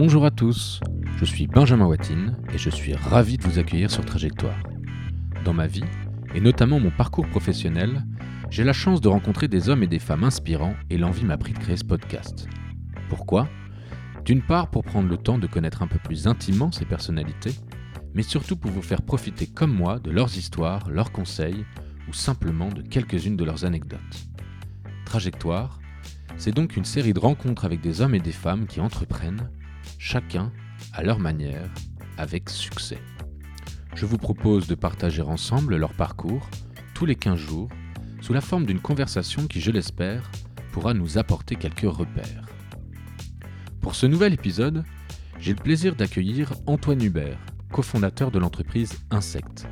Bonjour à tous, je suis Benjamin Watine et je suis ravi de vous accueillir sur Trajectoire. Dans ma vie, et notamment mon parcours professionnel, j'ai la chance de rencontrer des hommes et des femmes inspirants et l'envie m'a pris de créer ce podcast. Pourquoi? D'une part pour prendre le temps de connaître un peu plus intimement ces personnalités, mais surtout pour vous faire profiter comme moi de leurs histoires, leurs conseils ou simplement de quelques-unes de leurs anecdotes. Trajectoire, c'est donc une série de rencontres avec des hommes et des femmes qui entreprennent, chacun à leur manière, avec succès. Je vous propose de partager ensemble leur parcours tous les 15 jours sous la forme d'une conversation qui, je l'espère, pourra nous apporter quelques repères. Pour ce nouvel épisode, j'ai le plaisir d'accueillir Antoine Hubert, cofondateur de l'entreprise Insect.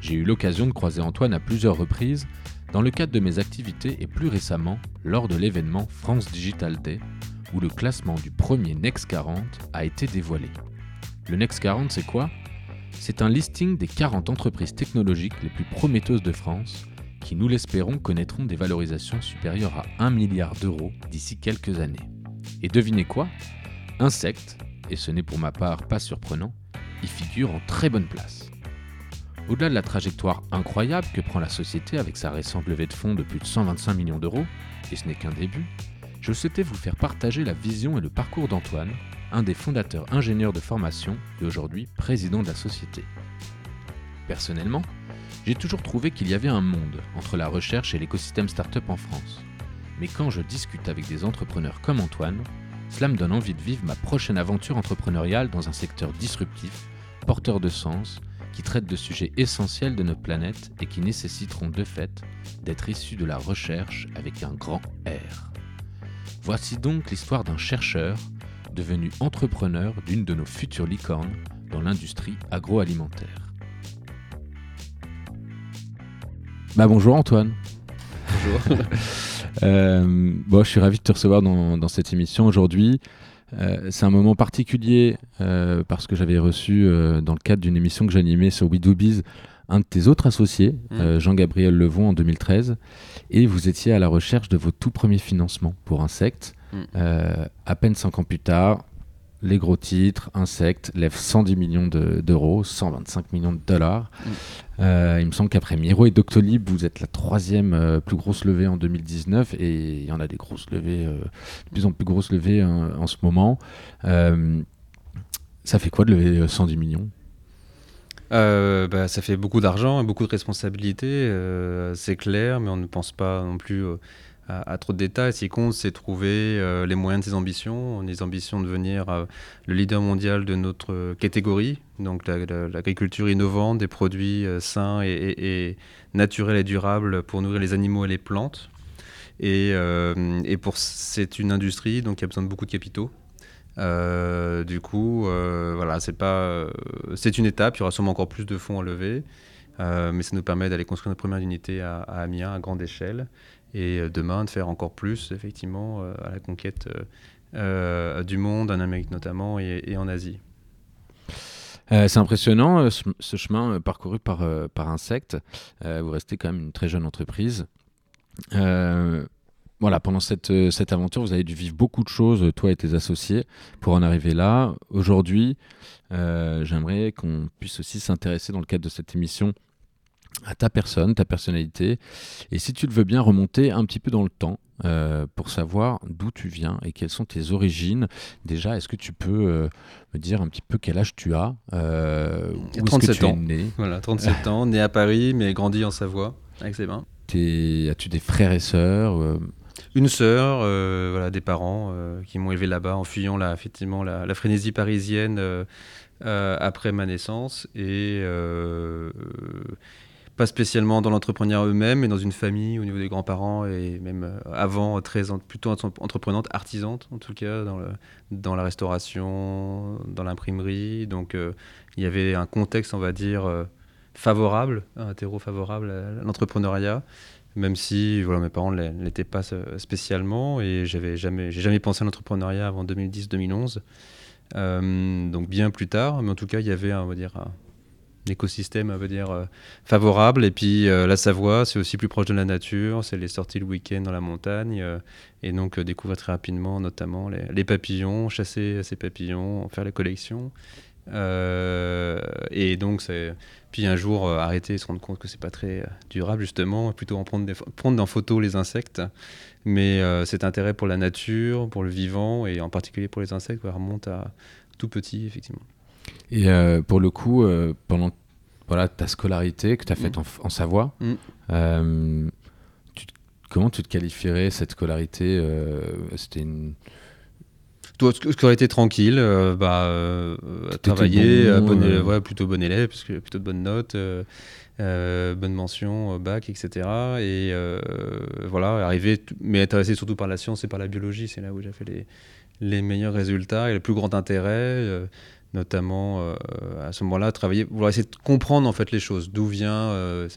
J'ai eu l'occasion de croiser Antoine à plusieurs reprises dans le cadre de mes activités et plus récemment lors de l'événement France Digital Day où le classement du premier Next 40 a été dévoilé. Le Next 40 c'est quoi? C'est un listing des 40 entreprises technologiques les plus prometteuses de France qui, nous l'espérons, connaîtront des valorisations supérieures à 1 milliard d'euros d'ici quelques années. Et devinez quoi? Insect, et ce n'est pour ma part pas surprenant, y figure en très bonne place. Au-delà de la trajectoire incroyable que prend la société avec sa récente levée de fonds de plus de 125 millions d'euros, et ce n'est qu'un début, je souhaitais vous faire partager la vision et le parcours d'Antoine, un des fondateurs ingénieurs de formation et aujourd'hui président de la société. Personnellement, j'ai toujours trouvé qu'il y avait un monde entre la recherche et l'écosystème startup en France. Mais quand je discute avec des entrepreneurs comme Antoine, cela me donne envie de vivre ma prochaine aventure entrepreneuriale dans un secteur disruptif, porteur de sens, qui traite de sujets essentiels de notre planète et qui nécessiteront de fait d'être issus de la recherche avec un grand R. Voici donc l'histoire d'un chercheur devenu entrepreneur d'une de nos futures licornes dans l'industrie agroalimentaire. Bah bonjour Antoine. Bonjour. euh, bon, je suis ravi de te recevoir dans, dans cette émission aujourd'hui. Euh, c'est un moment particulier euh, parce que j'avais reçu dans le cadre d'une émission que j'animais sur WeDoBiz un de tes autres associés, mmh. Jean-Gabriel Levon en 2013, et vous étiez à la recherche de vos tout premiers financements pour Insect. Mmh. à peine 5 ans plus tard, les gros titres, Insect, lève 110 millions d'euros, 125 millions de dollars. Mmh. Euh, il me semble qu'après Miro et Doctolib, vous êtes la troisième euh, plus grosse levée en 2019 et il y en a des grosses levées, euh, de plus en plus grosses levées hein, en ce moment. ça fait quoi de lever 110 millions? Bah, ça fait beaucoup d'argent et beaucoup de responsabilités, c'est clair, mais on ne pense pas non plus à, trop de détails. Ce qui compte, c'est trouver euh, les moyens de ses ambitions. Des ambitions de devenir euh, le leader mondial de notre catégorie, donc l'agriculture innovante, des produits euh, sains et, naturels et durables pour nourrir les animaux et les plantes. Et, c'est une industrie donc qui a besoin de beaucoup de capitaux. Du coup, voilà, c'est pas, c'est une étape. Il y aura sûrement encore plus de fonds à lever, mais ça nous permet d'aller construire notre première unité à, Amiens à grande échelle et euh, demain de faire encore plus effectivement euh, à la conquête euh, du monde, en Amérique notamment et, en Asie. c'est impressionnant ce, chemin parcouru par, par Insect. vous restez quand même une très jeune entreprise. Voilà, pendant cette, cette aventure, vous avez dû vivre beaucoup de choses, toi et tes associés, pour en arriver là. Aujourd'hui, j'aimerais qu'on puisse aussi s'intéresser dans le cadre de cette émission à ta personne, ta personnalité, et si tu le veux bien remonter un petit peu dans le temps euh, pour savoir d'où tu viens et quelles sont tes origines. Déjà, est-ce que tu peux euh, me dire un petit peu quel âge tu as euh, où 37 tu ans. Es né? Voilà, 37 ans, né à Paris, mais grandi en Savoie, avec ses mains. As-tu des frères et sœurs euh une sœur, voilà, des parents qui m'ont élevé là-bas en fuyant la, effectivement la, frénésie parisienne après ma naissance et pas spécialement dans l'entrepreneuriat eux-mêmes, mais dans une famille au niveau des grands-parents et même euh, avant très plutôt entreprenante, artisante en tout cas dans, la restauration, dans l'imprimerie. Donc euh, il y avait un contexte, on va dire, euh, favorable, un terreau favorable à l'entrepreneuriat. Même si voilà, mes parents ne l'étaient pas spécialement et j'avais jamais, jamais pensé à l'entrepreneuriat avant 2010-2011. donc bien plus tard, mais en tout cas il y avait, on va dire, écosystème, on va dire, favorable. Et puis la Savoie, c'est aussi plus proche de la nature, c'est les sorties le week-end dans la montagne, et donc découvrir très rapidement notamment les, les, papillons, chasser ces papillons, faire les collections. Et donc, c'est puis un jour, euh, arrêter et se rendre compte que c'est pas très euh, durable, justement, plutôt en prendre, des, prendre en photo les insectes. Mais euh, cet intérêt pour la nature, pour le vivant, et en particulier pour les insectes, remonte à tout petit, effectivement. Et pour le coup, pendant voilà, ta scolarité que tu as faite mm. en, Savoie, mm. comment tu te qualifierais cette scolarité C'était une été tranquille, euh, bah, euh, travailler, euh, ouais, plutôt bon élève, parce que plutôt de bonnes notes, bonne mention, bac, etc. Et voilà, arriver, mais intéressé surtout par la science et par la biologie, c'est là où j'ai fait les, les meilleurs résultats et le plus grand intérêt notamment euh, à ce moment-là travailler vouloir essayer de comprendre en fait les choses. D'où vient euh,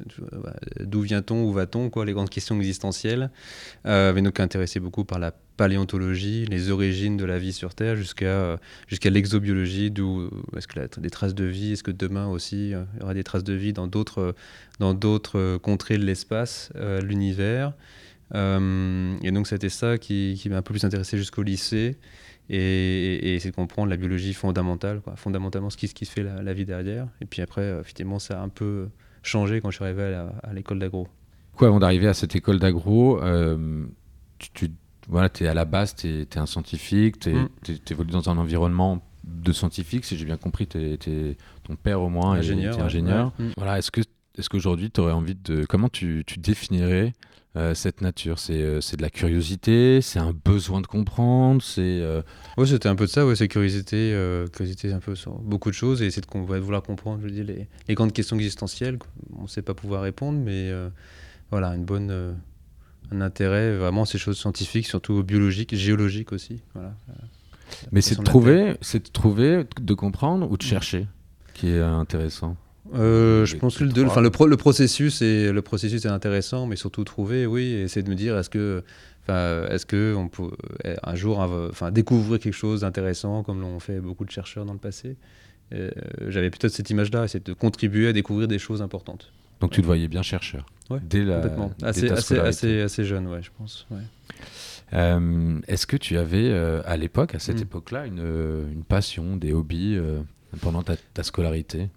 d'où vient-on où va-t-on quoi les grandes questions existentielles euh, mais donc intéressé beaucoup par la paléontologie les origines de la vie sur terre jusqu'à jusqu'à l'exobiologie d'où est-ce que des traces de vie est-ce que demain aussi il y aura des traces de vie dans d'autres dans d'autres contrées de l'espace l'univers. Et donc c'était ça qui m'a un peu plus intéressé jusqu'au lycée et, c'est de comprendre la biologie fondamentale, quoi, fondamentalement ce qui, ce qui se fait la, vie derrière. Et puis après, euh, effectivement, ça a un peu changé quand je suis arrivé à l'école d'agro. Quoi, avant d'arriver à cette école d'agro, euh, tu, voilà, es à la base, tu es, un scientifique, tu mm. évolues dans un environnement de scientifique, si j'ai bien compris, ton père au moins ingénieur, est ingénieur. Mm. Voilà, est-ce que est-ce qu'aujourd'hui tu aurais envie de comment tu, tu définirais euh, cette nature? Euh, C'est de la curiosité, c'est un besoin de comprendre, c'est... Euh, oui, c'était un peu de ça, ouais, c'est curiosité, curiosité un peu sur beaucoup de choses, et c'est de vouloir comprendre, je dis, les, les, grandes questions existentielles. On ne sait pas pouvoir répondre, mais voilà, une bonne, un intérêt vraiment ces choses scientifiques, surtout biologiques, géologiques aussi. Voilà, mais c'est de, trouver, de trouver, de comprendre ou de mm. chercher qui est intéressant? Euh, je pense que le, enfin, le, le, processus est, le processus est intéressant, mais surtout trouver, oui, et essayer de me dire est-ce que, enfin, est-ce que on peut euh, un jour, enfin, découvrir quelque chose d'intéressant comme l'ont fait beaucoup de chercheurs dans le passé. Euh, j'avais peut-être cette image-là, c'est de contribuer à découvrir des choses importantes. Donc tu te voyais bien chercheur. Ouais, dès la, complètement. Assez, assez, assez, assez, jeune, ouais, je pense. Ouais. Est-ce que tu avais à l'époque, à cette mm. époque-là, une, une, passion, des hobbies pendant ta, ta scolarité?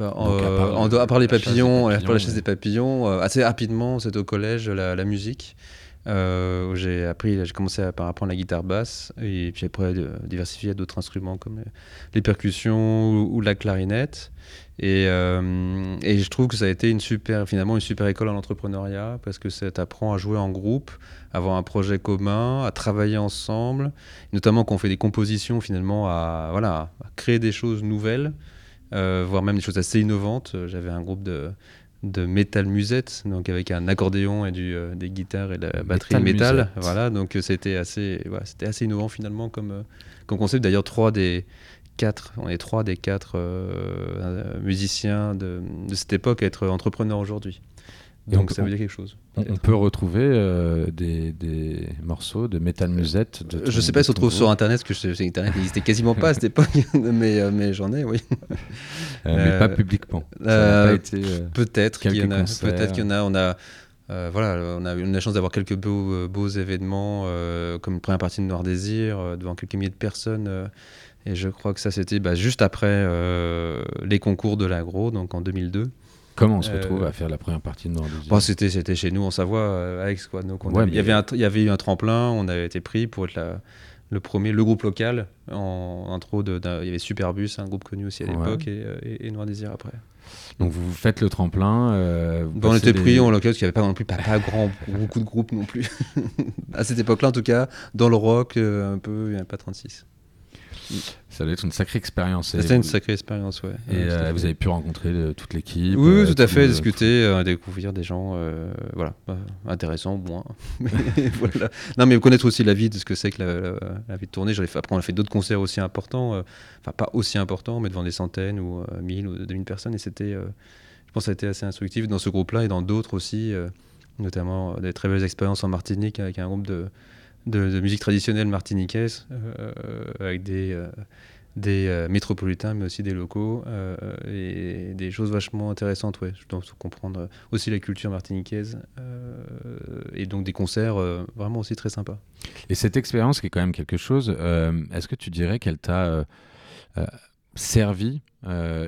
À, part, les papillons, la chaise des papillons, euh, assez rapidement, c'est au collège la, musique. Euh, où j'ai appris, j'ai commencé à, par apprendre la guitare basse et puis après diversifier à d'autres instruments comme les, percussions ou, la clarinette. Et, euh, et, je trouve que ça a été une super, finalement une super école en entrepreneuriat parce que ça t'apprend à jouer en groupe, à avoir un projet commun, à travailler ensemble, notamment quand on fait des compositions finalement à, voilà, à créer des choses nouvelles. Euh, voire même des choses assez innovantes. Euh, j'avais un groupe de, de métal musette, donc avec un accordéon et du, euh, des guitares et la batterie de métal. Voilà, donc c'était assez, c'était assez innovant finalement comme, comme concept. D'ailleurs, trois des quatre, on est trois des quatre musiciens de, de, cette époque à être entrepreneurs aujourd'hui. Donc ça veut dire quelque chose. On, peut retrouver euh, des, des, morceaux de métal musette. De je sais pas si on trouve sur internet, parce que internet n'existait quasiment pas à cette époque, mais, euh, mais j'en ai, oui. Euh, mais pas publiquement. peut-être qu'il y en a. Peut-être qu'il y en a. On a voilà, on a eu la chance d'avoir quelques beaux, beaux événements, comme une première partie de Noir Désir, devant quelques milliers de personnes. et je crois que ça, c'était bah, juste après les concours de l'agro, donc en 2002. Comment on se retrouve euh, à faire la première partie de Noir bon, c'était, c'était chez nous en Savoie, euh, Alex. Quoi. Donc il, y avait un, il y avait eu un tremplin, on avait été pris pour être le premier, le groupe local. En intro, de, il y avait Superbus, un groupe connu aussi à l'époque, euh, et, Noir Désir après. Donc vous faites le tremplin. on était pris en local parce qu'il n'y avait pas non plus pas, grand, beaucoup de groupes non plus. à cette époque-là, en tout cas, dans le rock, un peu, il n'y avait pas 36. Ça doit être une sacrée expérience. C'était une sacrée expérience, ouais. Et euh, vous avez pu rencontrer euh, toute l'équipe Oui, euh, tout à fait, discuter, découvrir des gens, voilà, intéressants, moins. voilà. Non, mais connaître aussi la vie de ce que c'est que la, vie de tournée. Après, on a fait d'autres concerts aussi importants, enfin pas aussi importants, mais devant des centaines ou 1000 ou 2000 personnes. Et c'était, je pense, que ça a été assez instructif dans ce groupe-là et dans d'autres aussi, notamment des très belles expériences en Martinique avec un groupe de de, musique traditionnelle martiniquaise, euh, avec des, euh, des euh, métropolitains, mais aussi des locaux, et des choses vachement intéressantes, ouais. Je dois comprendre aussi la culture martiniquaise, et donc des concerts vraiment aussi très sympas. Et cette expérience qui est quand même quelque chose, est-ce que tu dirais qu'elle t'a servi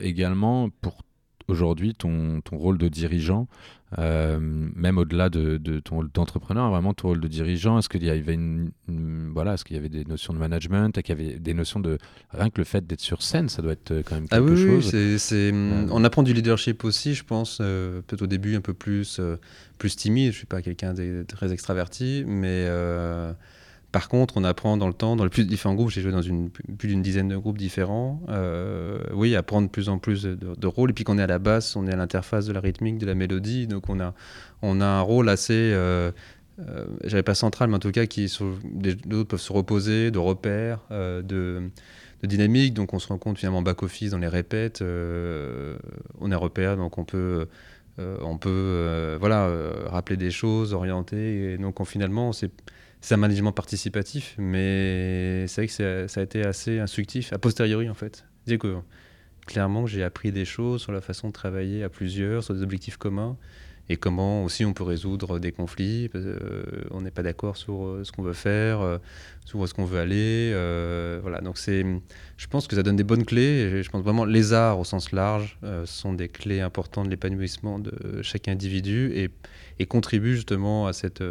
également pour aujourd'hui ton, ton, rôle de dirigeant, euh, même au-delà de, de, ton rôle d'entrepreneur, vraiment ton rôle de dirigeant, est-ce qu'il y avait une, voilà, est-ce qu'il y avait des notions de management, est-ce qu'il y avait des notions de rien que le fait d'être sur scène, ça doit être euh, quand même quelque ah oui, chose. Oui, c'est, euh. on apprend du leadership aussi, je pense, peut-être au début un peu plus plus timide. Je suis pas quelqu'un de très extraverti, mais par contre, on apprend dans le temps, dans les plus différents groupes, j'ai joué dans plus d'une dizaine de groupes différents, euh, oui, à prendre de plus en plus de, rôles. Et puis qu'on est à la basse, on est à l'interface de la rythmique, de la mélodie, donc on a, on a un rôle assez, euh, euh j'avais pas central, mais en tout cas, qui d'autres peuvent se reposer, de repères, euh, de, de, dynamique. Donc on se rend compte finalement back-office dans les répètes, on est repère, donc on peut... on peut voilà, rappeler des choses, orienter. Et donc, on, finalement, c'est c'est un management participatif, mais c'est vrai que ça a été assez instructif, a posteriori en fait. Dire que clairement, j'ai appris des choses sur la façon de travailler à plusieurs, sur des objectifs communs, et comment aussi on peut résoudre des conflits. Euh, on n'est pas d'accord sur euh, ce qu'on veut faire, euh, sur où est-ce qu'on veut aller. voilà, donc c'est, je pense que ça donne des bonnes clés. Et je pense vraiment les arts au sens large sont des clés importantes de l'épanouissement de chaque individu et, et contribuent justement à cette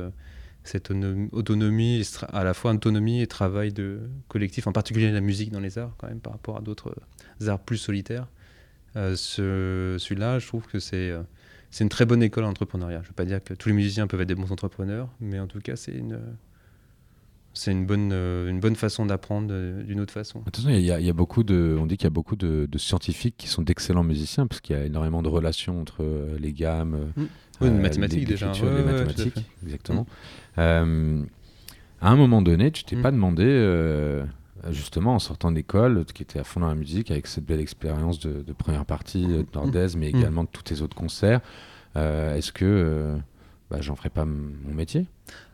cette autonomie, à la fois autonomie et travail de collectif, en particulier la musique dans les arts, quand même, par rapport à d'autres arts plus solitaires. Euh, ce, celui-là, je trouve que c'est euh, c'est une très bonne école d'entrepreneuriat. Je ne veux pas dire que tous les musiciens peuvent être des bons entrepreneurs, mais en tout cas, c'est une, c'est une bonne, euh, une bonne façon d'apprendre d'une autre façon. Attention, il y, a, il y a beaucoup de, on dit qu'il y a beaucoup de, scientifiques qui sont d'excellents musiciens, parce qu'il y a énormément de relations entre les gammes. Mmh. Oui, les mathématiques déjà. les mathématiques, exactement. Euh, à un moment donné, tu t'es mm. pas demandé, euh, justement en sortant d'école, qui était à fond dans la musique, avec cette belle expérience de, première partie de Nordez, mais mm. également de tous tes autres concerts, euh, est-ce que bah, j'en ferais pas mon métier?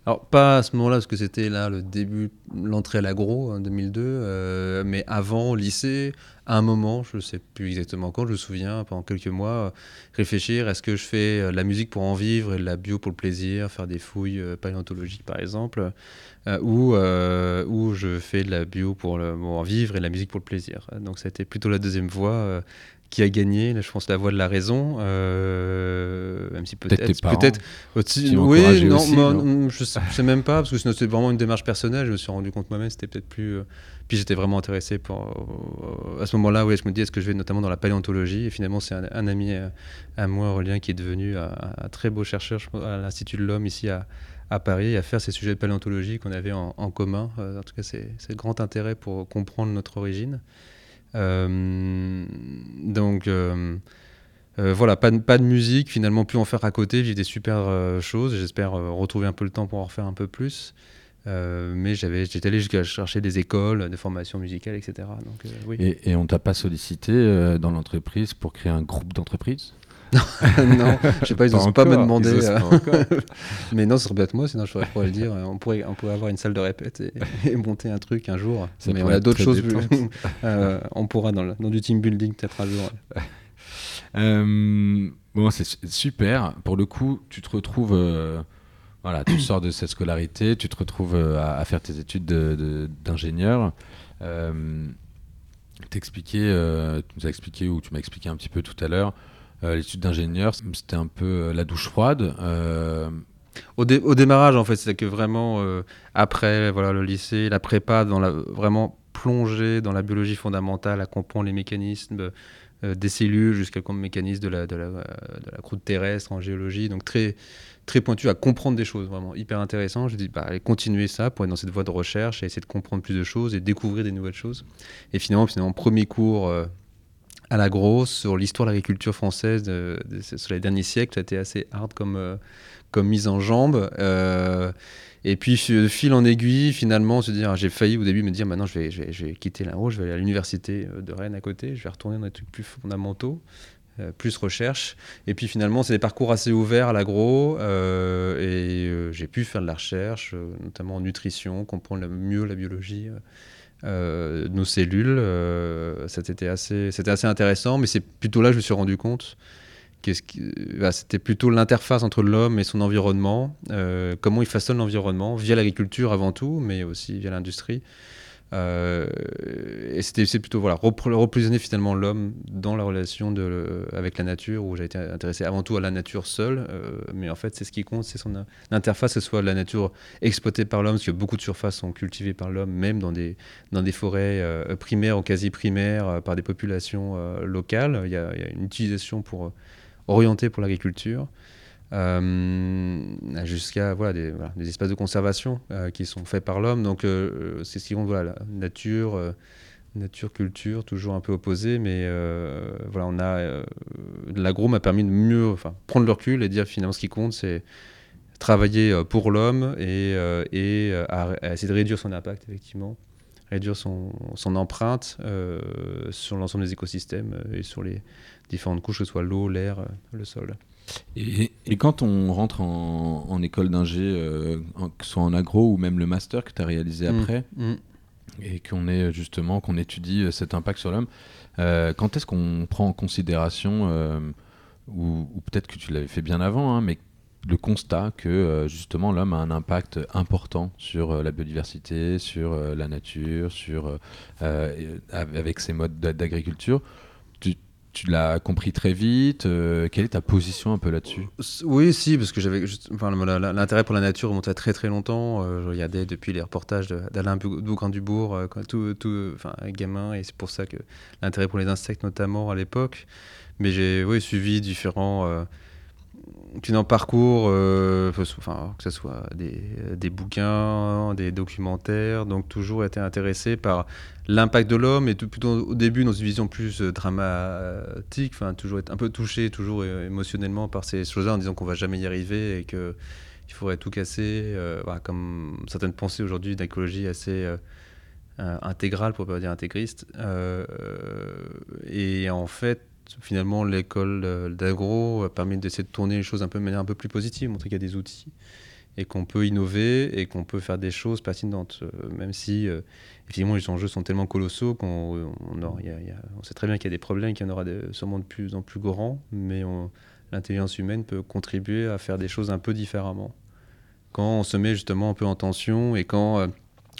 Alors, pas à ce moment-là, parce que c'était là le début, l'entrée à l'agro en 2002, mais avant, au lycée, à un moment, je ne sais plus exactement quand, je me souviens, pendant quelques mois, réfléchir est-ce que je fais euh, la musique pour en vivre et la bio pour le plaisir, faire des fouilles euh, paléontologiques par exemple, euh, ou, ou je fais de la bio pour, le, en vivre et la musique pour le plaisir. Donc ça a été plutôt la deuxième voie qui a gagné, là, je pense, la voie de la raison, même si peut-être. Peut-être. oui, non, je sais, sais, même pas, parce que c'est vraiment une démarche personnelle. Je me suis rendu compte moi-même, c'était peut-être plus. Puis j'étais vraiment intéressé pour, euh, à ce moment-là, où je me dis, est-ce que je vais notamment dans la paléontologie Et finalement, c'est un, ami euh, à, moi, Aurélien, qui est devenu un, très beau chercheur à l'Institut de l'Homme ici à, à, Paris, à faire ces sujets de paléontologie qu'on avait en, commun. Euh, en tout cas, c'est le grand intérêt pour comprendre notre origine. Donc. voilà, pas de, pas de musique, finalement, pu en faire à côté, j'ai des super choses. J'espère retrouver un peu le temps pour en refaire un peu plus. Euh, mais j'avais, j'étais allé jusqu'à chercher des écoles, des formations musicales, etc. Donc, euh, oui. et, on t'a pas sollicité euh, dans l'entreprise pour créer un groupe d'entreprise non, je sais pas, ils n'osent pas, me demander. mais non, ce serait bête moi, sinon je pourrais le dire. On pourrait, on pourrait avoir une salle de répète et, monter un truc un jour. mais on a d'autres choses. on pourra dans, dans, du team building peut-être un jour. bon, c'est super. Pour le coup, tu te retrouves voilà, tu sors de cette scolarité, tu te retrouves euh, à, faire tes études d'ingénieur. Euh, euh, tu nous as expliqué, ou tu m'as expliqué un petit peu tout à l'heure, euh, l'étude d'ingénieur, c'était un peu la douche froide. Au, au, démarrage, en fait, c'est que vraiment, après voilà, le lycée, la prépa, vraiment plongé dans la biologie fondamentale, à comprendre les mécanismes des cellules jusqu'à le mécanisme de la, de, la, de la croûte terrestre en géologie. Donc très, très pointu à comprendre des choses, vraiment hyper intéressant. Je dis, bah, allez, continuer ça pour être dans cette voie de recherche et essayer de comprendre plus de choses et découvrir des nouvelles choses. Et finalement, finalement premier cours euh, à la grosse sur l'histoire de l'agriculture française sur les derniers siècles, ça a été assez hard comme, euh, comme mise en jambe. Euh, et puis, fil en aiguille, finalement, se dire, j'ai failli au début me dire, maintenant, je vais, je vais, je vais quitter là-haut, je vais aller à l'université de Rennes à côté, je vais retourner dans des trucs plus fondamentaux. Euh, plus recherche. Et puis finalement, c'est des parcours assez ouverts à l'agro. Euh, et euh, j'ai pu faire de la recherche, notamment en nutrition, comprendre mieux la biologie nos cellules. c'était assez, assez intéressant, mais c'est plutôt là que je me suis rendu compte que bah, c'était plutôt l'interface entre l'homme et son environnement, comment il façonne l'environnement via l'agriculture avant tout, mais aussi via l'industrie. Euh, et c'était plutôt voilà, repositionner finalement l'homme dans la relation de, avec la nature, où j'ai été intéressé avant tout à la nature seule, euh, mais en fait c'est ce qui compte, c'est son interface, que ce soit la nature exploitée par l'homme, parce que beaucoup de surfaces sont cultivées par l'homme, même dans des, dans des forêts euh, primaires ou quasi primaires, par des populations locales. Il y, a, il y, a, une utilisation pour orienter pour l'agriculture. Euh, jusqu'à voilà, des, espaces de conservation euh, qui sont faits par l'homme. Donc euh, c'est ce qui compte, voilà, nature, nature, culture, toujours un peu opposé, mais voilà, on a l'agro m'a permis de mieux, prendre le recul et dire finalement ce qui compte, c'est travailler pour l'homme et, et essayer de réduire son impact effectivement réduire son, son empreinte sur l'ensemble des écosystèmes et sur les différentes couches, que ce soit l'eau, l'air, le sol. Et, quand on rentre en, école d'ingé, euh, que ce soit en agro ou même le master que tu as réalisé mmh, après, mmh. et qu'on est justement, qu'on étudie euh, cet impact sur l'homme, euh, quand est-ce qu'on prend en considération, ou, peut-être que tu l'avais fait bien avant, hein, mais le constat que justement l'homme a un impact important sur la biodiversité, sur la nature, sur, avec ses modes d'agriculture tu l'as compris très vite. Euh, quelle est ta position un peu là-dessus? Oui, si, parce que j'avais l'intérêt pour la nature remontait à très très longtemps. Euh, je regardais depuis les reportages d'Alain Bougrain-Dubourg euh, tout, tout, enfin, gamin, et c'est pour ça que l'intérêt pour les insectes notamment à l'époque. Mais j'ai suivi différents en parcours, enfin, que ce soit des, des, bouquins, des documentaires, donc toujours été intéressé par l'impact de l'homme et plutôt au début dans une vision plus euh, dramatique, toujours être un peu touché toujours euh, émotionnellement par ces choses-là en disant qu'on va jamais y arriver et que il faudrait tout casser, euh, comme certaines pensées aujourd'hui d'écologie assez intégrale pour pas dire intégriste. et en fait, finalement, l'école d'agro a permis d'essayer de tourner les choses un peu de manière un peu plus positive, montrer qu'il y a des outils et qu'on peut innover et qu'on peut faire des choses pertinentes, même si effectivement, les enjeux sont tellement colossaux qu'on on, sait très bien qu'il y a des problèmes, qu'il y en aura sûrement de plus en plus grands, mais l'intelligence humaine peut contribuer à faire des choses un peu différemment. Quand on se met justement un peu en tension et quand euh,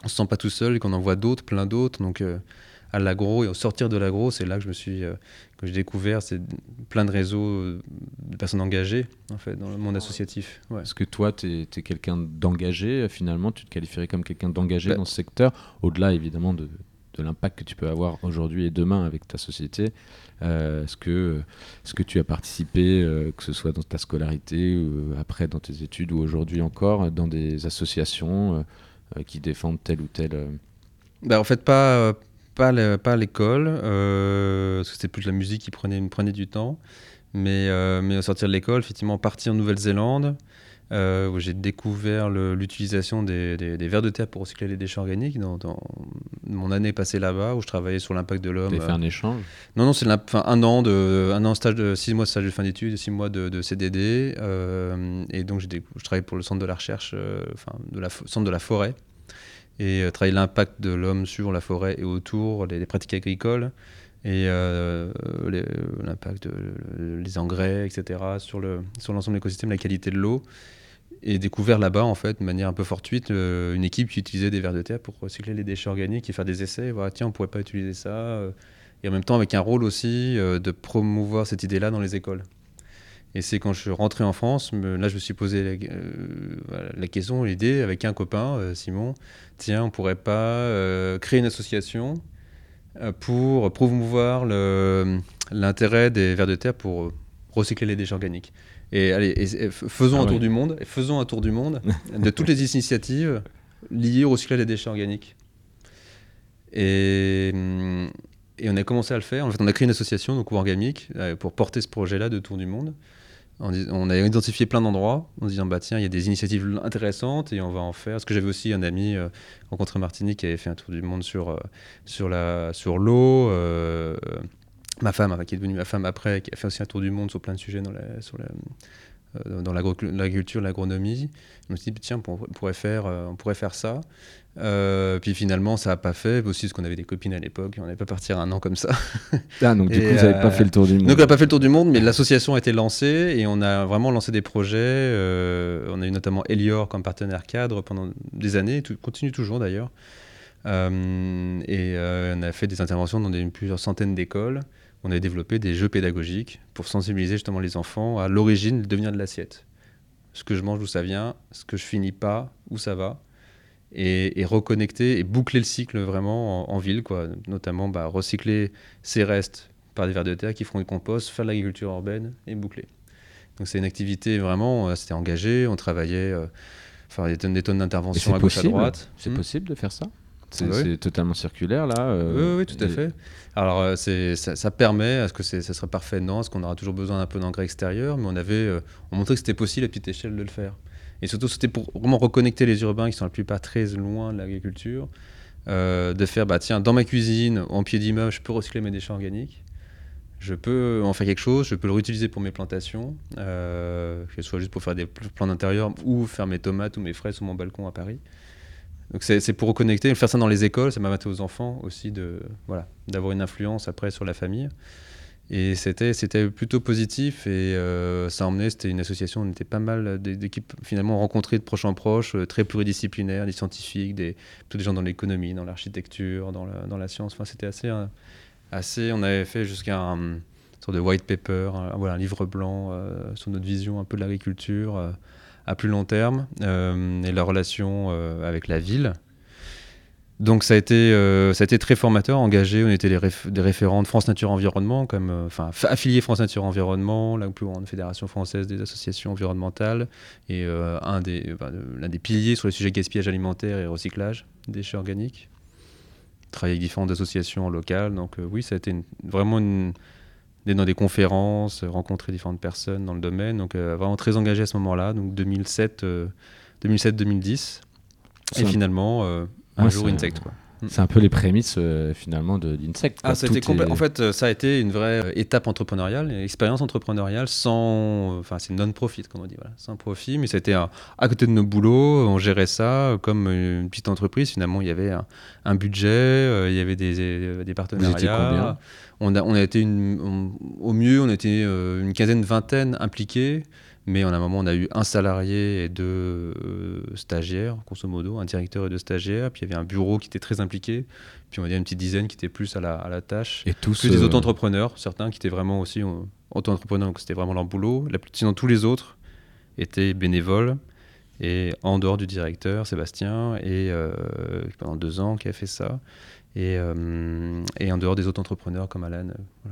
on se sent pas tout seul et qu'on en voit d'autres, plein d'autres, donc euh, à l'agro et au sortir de l'agro, c'est là que je me suis, euh, que j'ai découvert c'est plein de réseaux euh, de personnes engagées en fait dans le monde associatif. Ouais. Est-ce que toi, tu es, quelqu'un d'engagé finalement? Tu te qualifierais comme quelqu'un d'engagé bah dans ce secteur, au-delà évidemment de, de l'impact que tu peux avoir aujourd'hui et demain avec ta société? Euh, est-ce que, est que tu as participé, que ce soit dans ta scolarité, ou après dans tes études ou aujourd'hui encore, dans des associations qui défendent telle ou telle... Bah, en fait, pas, pas, à l'école, euh, parce que c'était plus la musique qui prenait, me prenait du temps. Mais, euh, mais au sortir de l'école, effectivement, parti en Nouvelle-Zélande, euh, où j'ai découvert l'utilisation des, des, vers de terre pour recycler les déchets organiques dans, mon année passée là-bas, où je travaillais sur l'impact de l'homme. Tu fait un échange? Non, non, c'est un an de un an stage de six mois de stage de fin d'études, six mois de, CDD, et donc je travaillais pour le centre de la recherche, enfin de la centre de la forêt et euh, travailler l'impact de l'homme sur la forêt et autour, les, pratiques agricoles et euh, l'impact des engrais, etc., sur l'ensemble de l'écosystème, la qualité de l'eau. Et découvert là-bas, en fait, de manière un peu fortuite, euh, une équipe qui utilisait des vers de terre pour recycler les déchets organiques et faire des essais. Voilà, tiens, on pourrait pas utiliser ça. et en même temps, avec un rôle aussi de promouvoir cette idée-là dans les écoles. Et c'est quand je suis rentré en France, là je me suis posé la, euh, question, l'idée avec un copain, euh, Simon, tiens, on pourrait pas euh, créer une association pour promouvoir l'intérêt des vers de terre pour recycler les déchets organiques. Et allez, faisons ah un tour du monde, et faisons un tour du monde de toutes les initiatives liées au recyclage des déchets organiques. Et, et, on a commencé à le faire. En fait, on a créé une association, donc Wargamic, pour porter ce projet-là de tour du monde. On, a identifié plein d'endroits en disant bah tiens il y a des initiatives intéressantes et on va en faire. Parce que j'avais aussi un ami euh, rencontré Martinique qui avait fait un tour du monde sur euh, l'eau. Euh, ma femme, qui est devenue ma femme après, qui a fait aussi un tour du monde sur plein de sujets dans dans l'agriculture, l'agronomie. Je me suis dit, tiens, on pourrait faire, on pourrait faire ça. Euh, puis finalement, ça n'a pas fait. Aussi, parce qu'on avait des copines à l'époque, on n'allait pas partir un an comme ça. Ah, donc du coup, vous n'avez pas fait le tour du monde. Donc, on n'a pas fait le tour du monde, mais l'association a été lancée et on a vraiment lancé des projets. Euh, on a eu notamment Elior comme partenaire cadre pendant des années, tout, continue toujours d'ailleurs. Euh, et on a fait des interventions dans des, plusieurs centaines d'écoles. On a développé des jeux pédagogiques pour sensibiliser justement les enfants à l'origine, le devenir de l'assiette. Ce que je mange, d'où ça vient, ce que je finis pas, où ça va et, reconnecter et boucler le cycle vraiment en, ville, quoi. notamment bah, recycler ces restes par des vers de terre qui feront du compost, faire de l'agriculture urbaine et boucler. Donc c'est une activité vraiment, euh, c'était engagé, on travaillait, euh, enfin il y a des tonnes d'interventions à gauche à droite. C'est hmm. possible de faire ça? C'est totalement circulaire là. Euh, oui, oui, tout à fait. Alors ça, ça, permet, est-ce que ça serait parfait? Non, est-ce qu'on aura toujours besoin d'un peu d'engrais extérieur? Mais on avait, on montrait que c'était possible à petite échelle de le faire. Et surtout, c'était pour vraiment reconnecter les urbains qui sont la plupart très loin de l'agriculture. Euh, de faire, bah tiens, dans ma cuisine, en pied d'immeuble, je peux recycler mes déchets organiques. Je peux en faire quelque chose, je peux le réutiliser pour mes plantations, euh, que ce soit juste pour faire des plans d'intérieur ou faire mes tomates ou mes fraises sur mon balcon à Paris. Donc c'est pour reconnecter, faire ça dans les écoles, ça m'a permis aux enfants aussi de voilà d'avoir une influence après sur la famille. Et c'était, c'était plutôt positif et euh, ça emmenait, c'était une association, on était pas mal d'équipes finalement rencontrées de proche en proche, euh, très pluridisciplinaires, des scientifiques, des, des gens dans l'économie, dans l'architecture, dans la, science. Enfin, c'était assez, euh, assez, on avait fait jusqu'à un, sorte de white paper, un, voilà, un livre blanc sur notre vision un peu de l'agriculture à plus long terme et la relation avec la ville. Donc ça a été, euh, ça a été très formateur, engagé. On était des référents de France Nature Environnement, comme, euh, enfin affiliés France Nature Environnement, la plus grande fédération française des associations environnementales, et euh, un des, l'un des piliers sur les sujets gaspillage alimentaire et recyclage déchets organiques. Travailler avec différentes associations locales. Donc oui, ça a été vraiment une, dans des conférences, rencontrer différentes personnes dans le domaine. Donc vraiment très engagé à ce moment-là, donc 2007, 2007-2010. Et finalement, un jour Insect. Quoi. C'est un peu les prémices euh, finalement d'Insect. Ah, En fait, euh, ça a été une vraie euh, étape entrepreneuriale, une expérience entrepreneuriale sans. Enfin, c'est non-profit, comme on dit, voilà, sans profit, mais c'était à, côté de nos boulots, on gérait ça comme une petite entreprise. Finalement, il y avait un, budget, il y avait des, des partenariats. on a, on a été une, au mieux, on était une quinzaine, vingtaine impliqués. Mais en un moment, on a eu un salarié et deux euh, stagiaires, grosso modo, un directeur et deux stagiaires. Puis il y avait un bureau qui était très impliqué. Puis on va dire une petite dizaine qui était plus à la, à la tâche. Et tous des auto-entrepreneurs, certains qui étaient vraiment aussi euh, auto-entrepreneurs, donc c'était vraiment leur boulot. La, sinon, tous les autres étaient bénévoles. Et en dehors du directeur, Sébastien, et euh, pendant deux ans qui a fait ça. Et, et, en dehors des autres entrepreneurs comme Alan.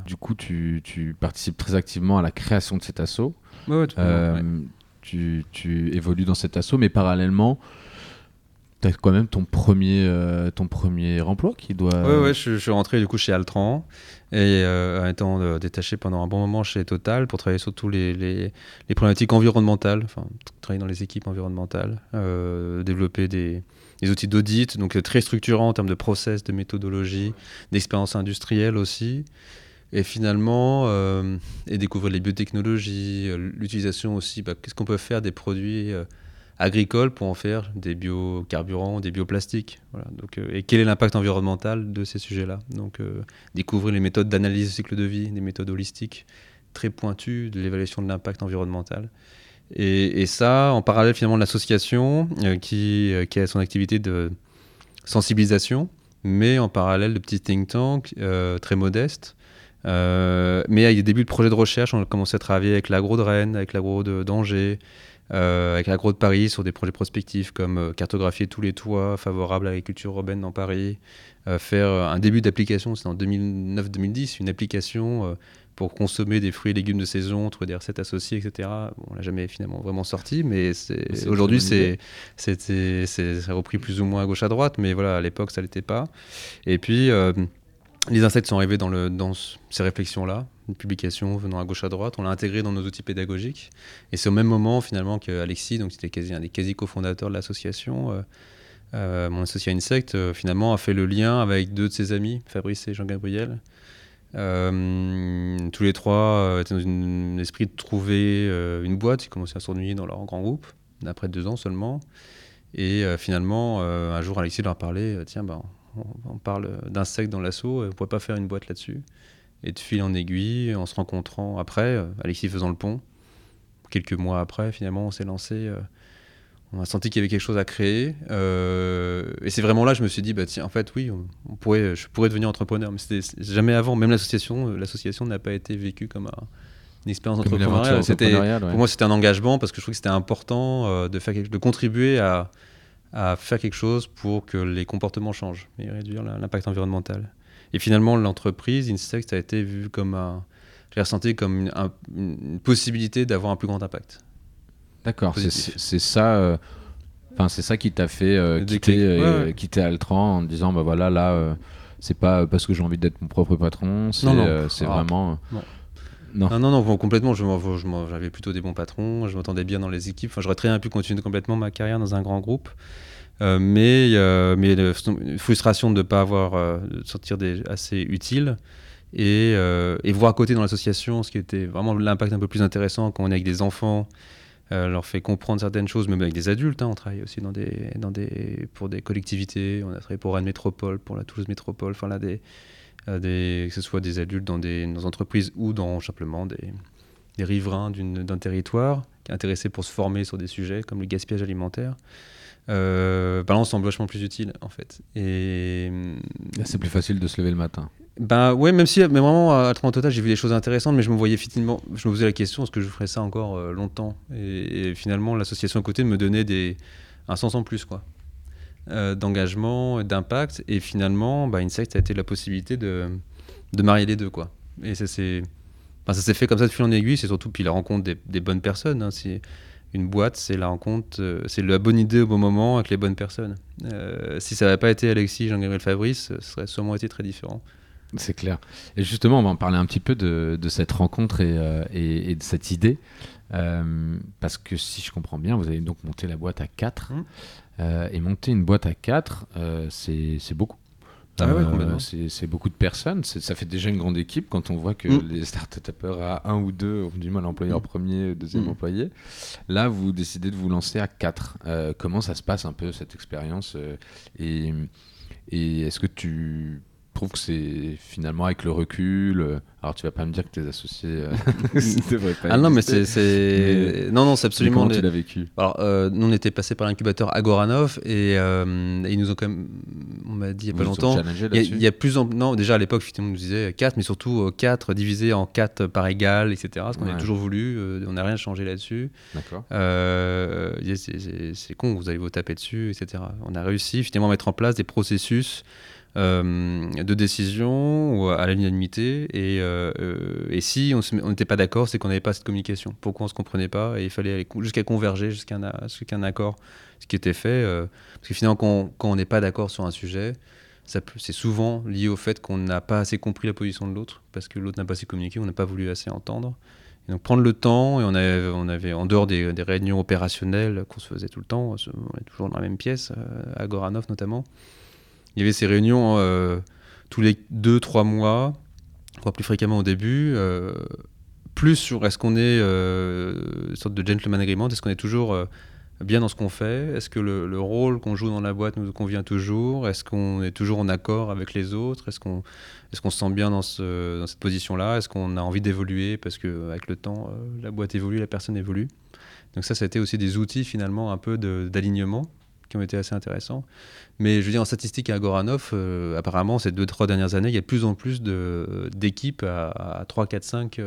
Du coup, tu, tu, participes très activement à la création de cet assaut. Euh, tu, tu, évolues dans cet assaut, mais parallèlement, tu as quand même ton premier, euh, ton premier emploi qui doit. Oui, ouais, je, suis rentré du coup chez Altran et euh, en étant détaché pendant un bon moment chez Total pour travailler sur tous les, les, les problématiques environnementales, enfin travailler dans les équipes environnementales, développer des, des outils d'audit, donc très structurants en termes de process, de méthodologie, d'expérience industrielle aussi. Et finalement, euh, et découvrir les biotechnologies, euh, l'utilisation aussi, bah, qu'est-ce qu'on peut faire des produits euh, agricoles pour en faire des biocarburants, des bioplastiques. Voilà. Donc, et quel est l'impact environnemental de ces sujets-là? Donc, découvrir les méthodes d'analyse du cycle de vie, des méthodes holistiques très pointues de l'évaluation de l'impact environnemental. Et, ça, en parallèle finalement de l'association qui, qui, a son activité de sensibilisation, mais en parallèle de petits think tanks très modestes euh, mais il y a des débuts de projets de recherche. On a commencé à travailler avec l'agro de Rennes, avec l'agro d'Angers, euh, avec l'agro de Paris sur des projets prospectifs comme euh, cartographier tous les toits favorables à l'agriculture urbaine dans Paris, faire un début d'application, c'est en 2009-2010, une application pour consommer des fruits et légumes de saison, trouver des recettes associées, etc. on l'a jamais finalement vraiment sorti, mais aujourd'hui c'est c'est repris plus ou moins à gauche à droite, mais voilà à l'époque ça l'était pas. Et puis les insectes sont arrivés dans, le, ces réflexions-là, une publication venant à gauche à droite, on l'a intégré dans nos outils pédagogiques. Et c'est au même moment finalement qu'Alexis, donc c'était un des quasi cofondateurs de l'association, euh, euh, mon associé Insect, euh, finalement a fait le lien avec deux de ses amis, Fabrice et Jean-Gabriel, tous les trois étaient dans un esprit de trouver une boîte. Ils commençaient à s'ennuyer dans leur grand groupe, après deux ans seulement. Et finalement, un jour, Alexis leur a parlé tiens, ben, on, parle d'insectes dans l'assaut, on ne pourrait pas faire une boîte là-dessus. Et de fil en aiguille, en se rencontrant après, Alexis faisant le pont, quelques mois après, finalement, on s'est lancé on a senti qu'il y avait quelque chose à créer. Euh, et c'est vraiment là que je me suis dit, bah, tiens, en fait, oui, on, pourrait, je pourrais devenir entrepreneur. Mais c'était jamais avant, même l'association, euh, l'association n'a pas été vécue comme une expérience entrepreneuriale. Pour moi, c'était un engagement parce que je trouvais que c'était important euh, de, faire, de contribuer à, à, faire quelque chose pour que les comportements changent et réduire l'impact environnemental. Et finalement, l'entreprise, Insect, a été vue comme un. J'ai ressenti comme une possibilité d'avoir un plus grand impact. D'accord, c'est ça. Euh, enfin, c'est ça qui t'a fait euh, quitter, euh, quitter, Altran en disant bah voilà là c'est pas parce que j'ai envie d'être mon propre patron, c'est ah. vraiment. Non. Non. non, complètement. J'avais plutôt des bons patrons, je m'entendais bien dans les équipes. Enfin, J'aurais très bien pu continuer complètement ma carrière dans un grand groupe. Mais mais une frustration de ne pas avoir de sortir des, assez utile et, et voir à côté dans l'association ce qui était vraiment l'impact un peu plus intéressant quand on est avec des enfants euh, leur fait comprendre certaines choses, même avec des adultes. Hein. on travaille aussi dans des, dans des, pour des collectivités. On a travaillé pour Rennes Métropole, pour la Toulouse Métropole. Enfin là, des, euh, des, que ce soit des adultes dans des, entreprises ou dans simplement des, des riverains d'un territoire qui est intéressé pour se former sur des sujets comme le gaspillage alimentaire. Euh, là, on semble vachement plus utile en fait. Et c'est plus facile de se lever le matin. Ben ouais, même si, mais vraiment, à total, j'ai vu des choses intéressantes, mais je me voyais finalement, je me posais la question, est-ce que je ferais ça encore euh, longtemps? Et, finalement, l'association à côté me donnait des, un sens en plus, quoi. Euh, d'engagement, d'impact, et finalement, bah, Insect a été la possibilité de, de marier les deux, quoi. Et ça s'est, ça s'est fait comme ça de fil en aiguille, c'est surtout puis la rencontre des, des bonnes personnes. Hein, une boîte, c'est la rencontre, euh, c'est la bonne idée au bon moment avec les bonnes personnes. si ça n'avait pas été Alexis, Jean-Gabriel Fabrice, ce serait sûrement été très différent. C'est clair. Et justement, on va en parler un petit peu de, cette rencontre et, euh, de cette idée. Euh, parce que si je comprends bien, vous avez donc monté la boîte à 4. Mmh. Euh, et monter une boîte à 4, c'est beaucoup. Ah c'est beaucoup de personnes. Ça fait déjà une grande équipe quand on voit que mmh. les start-upers à un ou deux ont du mal à employer leur mmh. premier, deuxième employé. Là, vous décidez de vous lancer à 4. comment ça se passe un peu cette expérience et, et est-ce que tu trouve que c'est finalement avec le recul. Euh, alors tu vas pas me dire que tes associés euh, pas. Ah non, mais c'est. Non, non, c'est absolument. Comment tu l'as vécu Alors, euh, nous, on était passé par l'incubateur Agoranov et, ils nous ont quand même. On m'a dit il y a pas longtemps. Il y, a, plus en. Non, déjà à l'époque, on nous disait 4, mais surtout 4 divisé en 4 par égal, etc. Ce qu'on a toujours voulu. on n'a rien changé là-dessus. D'accord. c'est con, vous allez vous taper dessus, etc. On a réussi finalement à mettre en place des processus. Euh, de décision ou à l'unanimité. Et, euh, euh, et si on n'était pas d'accord, c'est qu'on n'avait pas cette communication. Pourquoi on ne se comprenait pas Et il fallait aller jusqu'à converger, jusqu'à un, accord, ce qui était fait. parce que finalement, quand, on n'est pas d'accord sur un sujet, c'est souvent lié au fait qu'on n'a pas assez compris la position de l'autre, parce que l'autre n'a pas assez communiqué, on n'a pas voulu assez entendre. Donc prendre le temps, et on avait, on avait en dehors des, des réunions opérationnelles qu'on se faisait tout le temps, on est toujours dans la même pièce, à Goranov notamment, il y avait ces réunions euh, tous les deux, trois mois, voire plus fréquemment au début. Euh, plus sur est-ce qu'on est, euh, une sorte de gentleman agreement, est-ce qu'on est toujours bien dans ce qu'on fait Est-ce que le, rôle qu'on joue dans la boîte nous convient toujours Est-ce qu'on est toujours en accord avec les autres Est-ce qu'on est qu'on se sent bien dans, dans cette position-là Est-ce qu'on a envie d'évoluer Parce qu'avec le temps, la boîte évolue, la personne évolue. Donc ça, ça a été aussi des outils finalement un peu d'alignement qui ont été assez intéressants. Mais je veux dire, en statistique à Agoranov, euh, apparemment, ces deux, trois dernières années, il y a de plus en plus d'équipes à, 3, 4, 5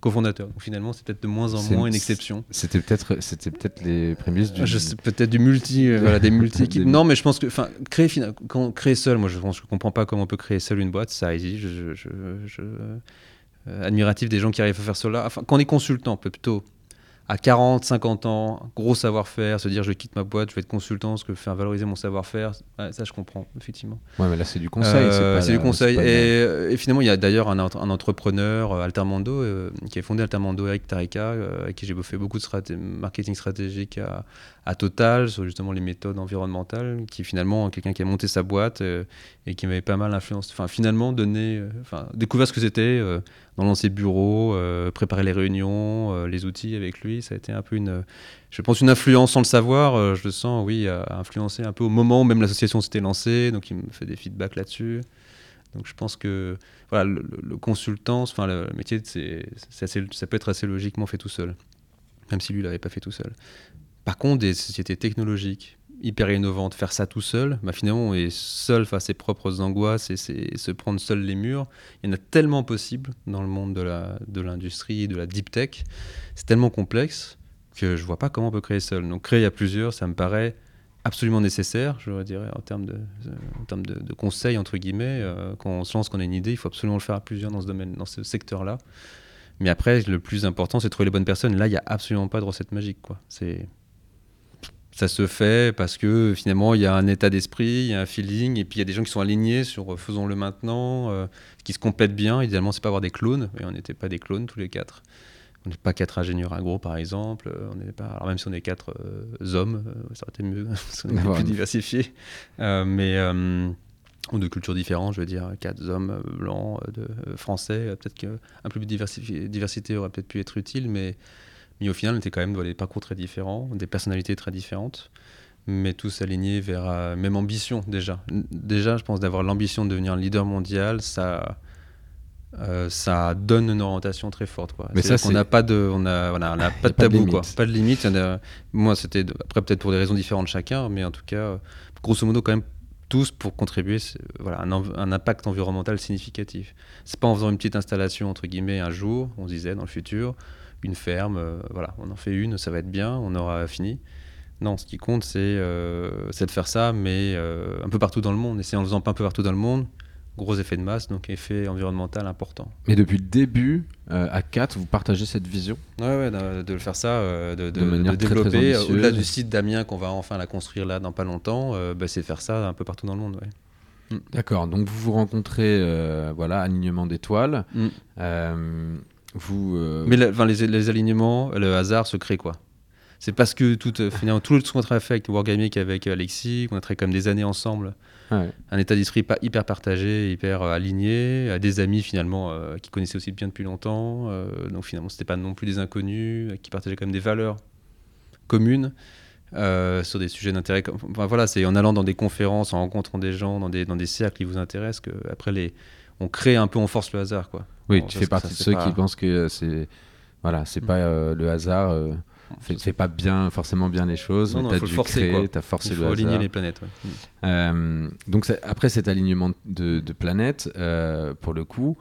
cofondateurs. Donc finalement, c'est peut-être de moins en moins une exception. C'était peut-être peut les prémices du. Peut-être du multi, euh, voilà, des multi-équipes. non, mais je pense que créer, quand, créer seul, moi je pense je comprends pas comment on peut créer seul une boîte, ça existe. Je, je, euh, admiratif des gens qui arrivent à faire cela. Enfin, quand on est consultant, plutôt à 40, 50 ans, gros savoir-faire, se dire je quitte ma boîte, je vais être consultant, ce que faire valoriser mon savoir-faire, ça je comprends, effectivement. Ouais, mais là c'est du conseil. Euh, c'est du conseil. Et, finalement, il y a d'ailleurs un, un, entrepreneur, euh, Altermando, euh, qui a fondé Altermando, Eric Tarika, avec qui j'ai fait beaucoup de marketing stratégique à, à, Total, sur justement les méthodes environnementales, qui finalement, quelqu'un qui a monté sa boîte et qui m'avait pas mal influencé, enfin finalement donné, enfin découvert ce que c'était dans ses bureaux, euh, préparer les réunions, euh, les outils avec lui. Ça a été un peu une, je pense, une influence sans le savoir. Euh, je le sens, oui, à influencer un peu au moment où même l'association s'était lancée. Donc il me fait des feedbacks là-dessus. Donc je pense que voilà, le, consultant, enfin le, métier, c'est, ça peut être assez logiquement fait tout seul, même si lui l'avait pas fait tout seul. Par contre, des sociétés technologiques hyper innovante, faire ça tout seul, bah finalement on est seul face à ses propres angoisses et se prendre seul les murs. Il y en a tellement possible dans le monde de l'industrie, de, de la deep tech. C'est tellement complexe que je vois pas comment on peut créer seul. Donc créer à plusieurs, ça me paraît absolument nécessaire, je dirais, en termes de, en termes de, conseils, entre guillemets. Euh, quand on se lance, qu'on a une idée, il faut absolument le faire à plusieurs dans ce domaine, dans ce secteur-là. Mais après, le plus important, c'est trouver les bonnes personnes. Là, il n'y a absolument pas de recette magique. Quoi. C'est ça se fait parce que finalement il y a un état d'esprit, il y a un feeling, et puis il y a des gens qui sont alignés sur euh, faisons-le maintenant, euh, qui se complètent bien. Idéalement, c'est pas avoir des clones, et on n'était pas des clones tous les quatre. On n'est pas quatre ingénieurs agro par exemple. Euh, on n'est pas, alors même si on est quatre hommes, ça aurait été mieux, on est plus diversifié. mais ou de cultures différentes, je veux dire, quatre hommes blancs, de, français, peut-être qu'un peu plus de diversité aurait peut-être pu être utile, mais mais au final, on était quand même dans des parcours très différents, des personnalités très différentes, mais tous alignés vers la euh, même ambition déjà. Déjà, je pense d'avoir l'ambition de devenir leader mondial, ça, euh, ça donne une orientation très forte. Quoi. Mais ça, on n'a pas de, on a, on a pas de tabou, pas de, quoi, pas de limite. moi, c'était après peut-être pour des raisons différentes chacun, mais en tout cas, grosso modo, quand même tous pour contribuer voilà, un, un, impact environnemental significatif. C'est pas en faisant une petite installation entre guillemets un jour, on se disait dans le futur, une ferme, euh, voilà, on en fait une, ça va être bien, on aura fini. Non, ce qui compte, c'est euh, de faire ça, mais euh, un peu partout dans le monde. Et c'est en faisant un peu partout dans le monde, gros effet de masse, donc effet environnemental important. Mais depuis le début, à 4, vous partagez cette vision? Oui, ouais, de, le faire ça, de, de, développer. Au-delà du site d'Amiens qu'on va enfin la construire là dans pas longtemps, bah, c'est faire ça un peu partout dans le monde. D'accord, donc vous vous rencontrez, voilà, alignement d'étoiles. Mm. Vous, euh, Mais les, alignements, le hasard se crée quoi C'est parce que tout, euh, finalement, tout ce qu'on a fait avec Wargaming, avec Alexis, qu'on a travaillé comme des années ensemble, un état d'esprit pas hyper partagé, hyper euh, aligné, à des amis finalement qui connaissaient aussi bien depuis longtemps, donc finalement c'était pas non plus des inconnus, qui partageaient quand même des valeurs communes. sur des sujets d'intérêt. Enfin, voilà, c'est en allant dans des conférences, en rencontrant des gens, dans des, dans des cercles qui vous intéressent, que après les, on crée un peu, on force le hasard, quoi. Oui, tu fais partie de ceux qui pensent que c'est voilà, c'est pas euh, le hasard. Euh, fait, pas bien forcément bien les choses. Non, tu as dû forcer, as forcé il faut aligner les planètes. Euh, donc après cet alignement de, planètes, euh, pour le coup,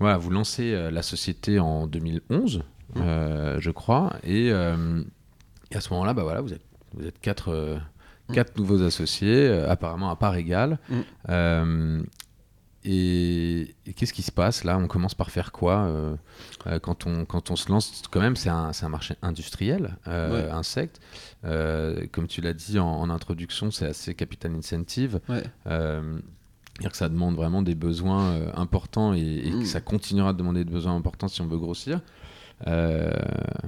voilà, vous lancez la société en 2011, je crois, et, à ce moment-là, bah voilà, vous êtes vous êtes quatre quatre nouveaux associés, apparemment à part égale. Et, qu'est-ce qui se passe là? On commence par faire quoi euh, euh, quand, on, quand on se lance? Quand même, c'est un, un, marché industriel, euh, insecte. comme tu l'as dit en, introduction, c'est assez capital incentive. dire que ça demande vraiment des besoins importants et, et que mm. ça continuera de demander des besoins importants si on veut grossir. Euh,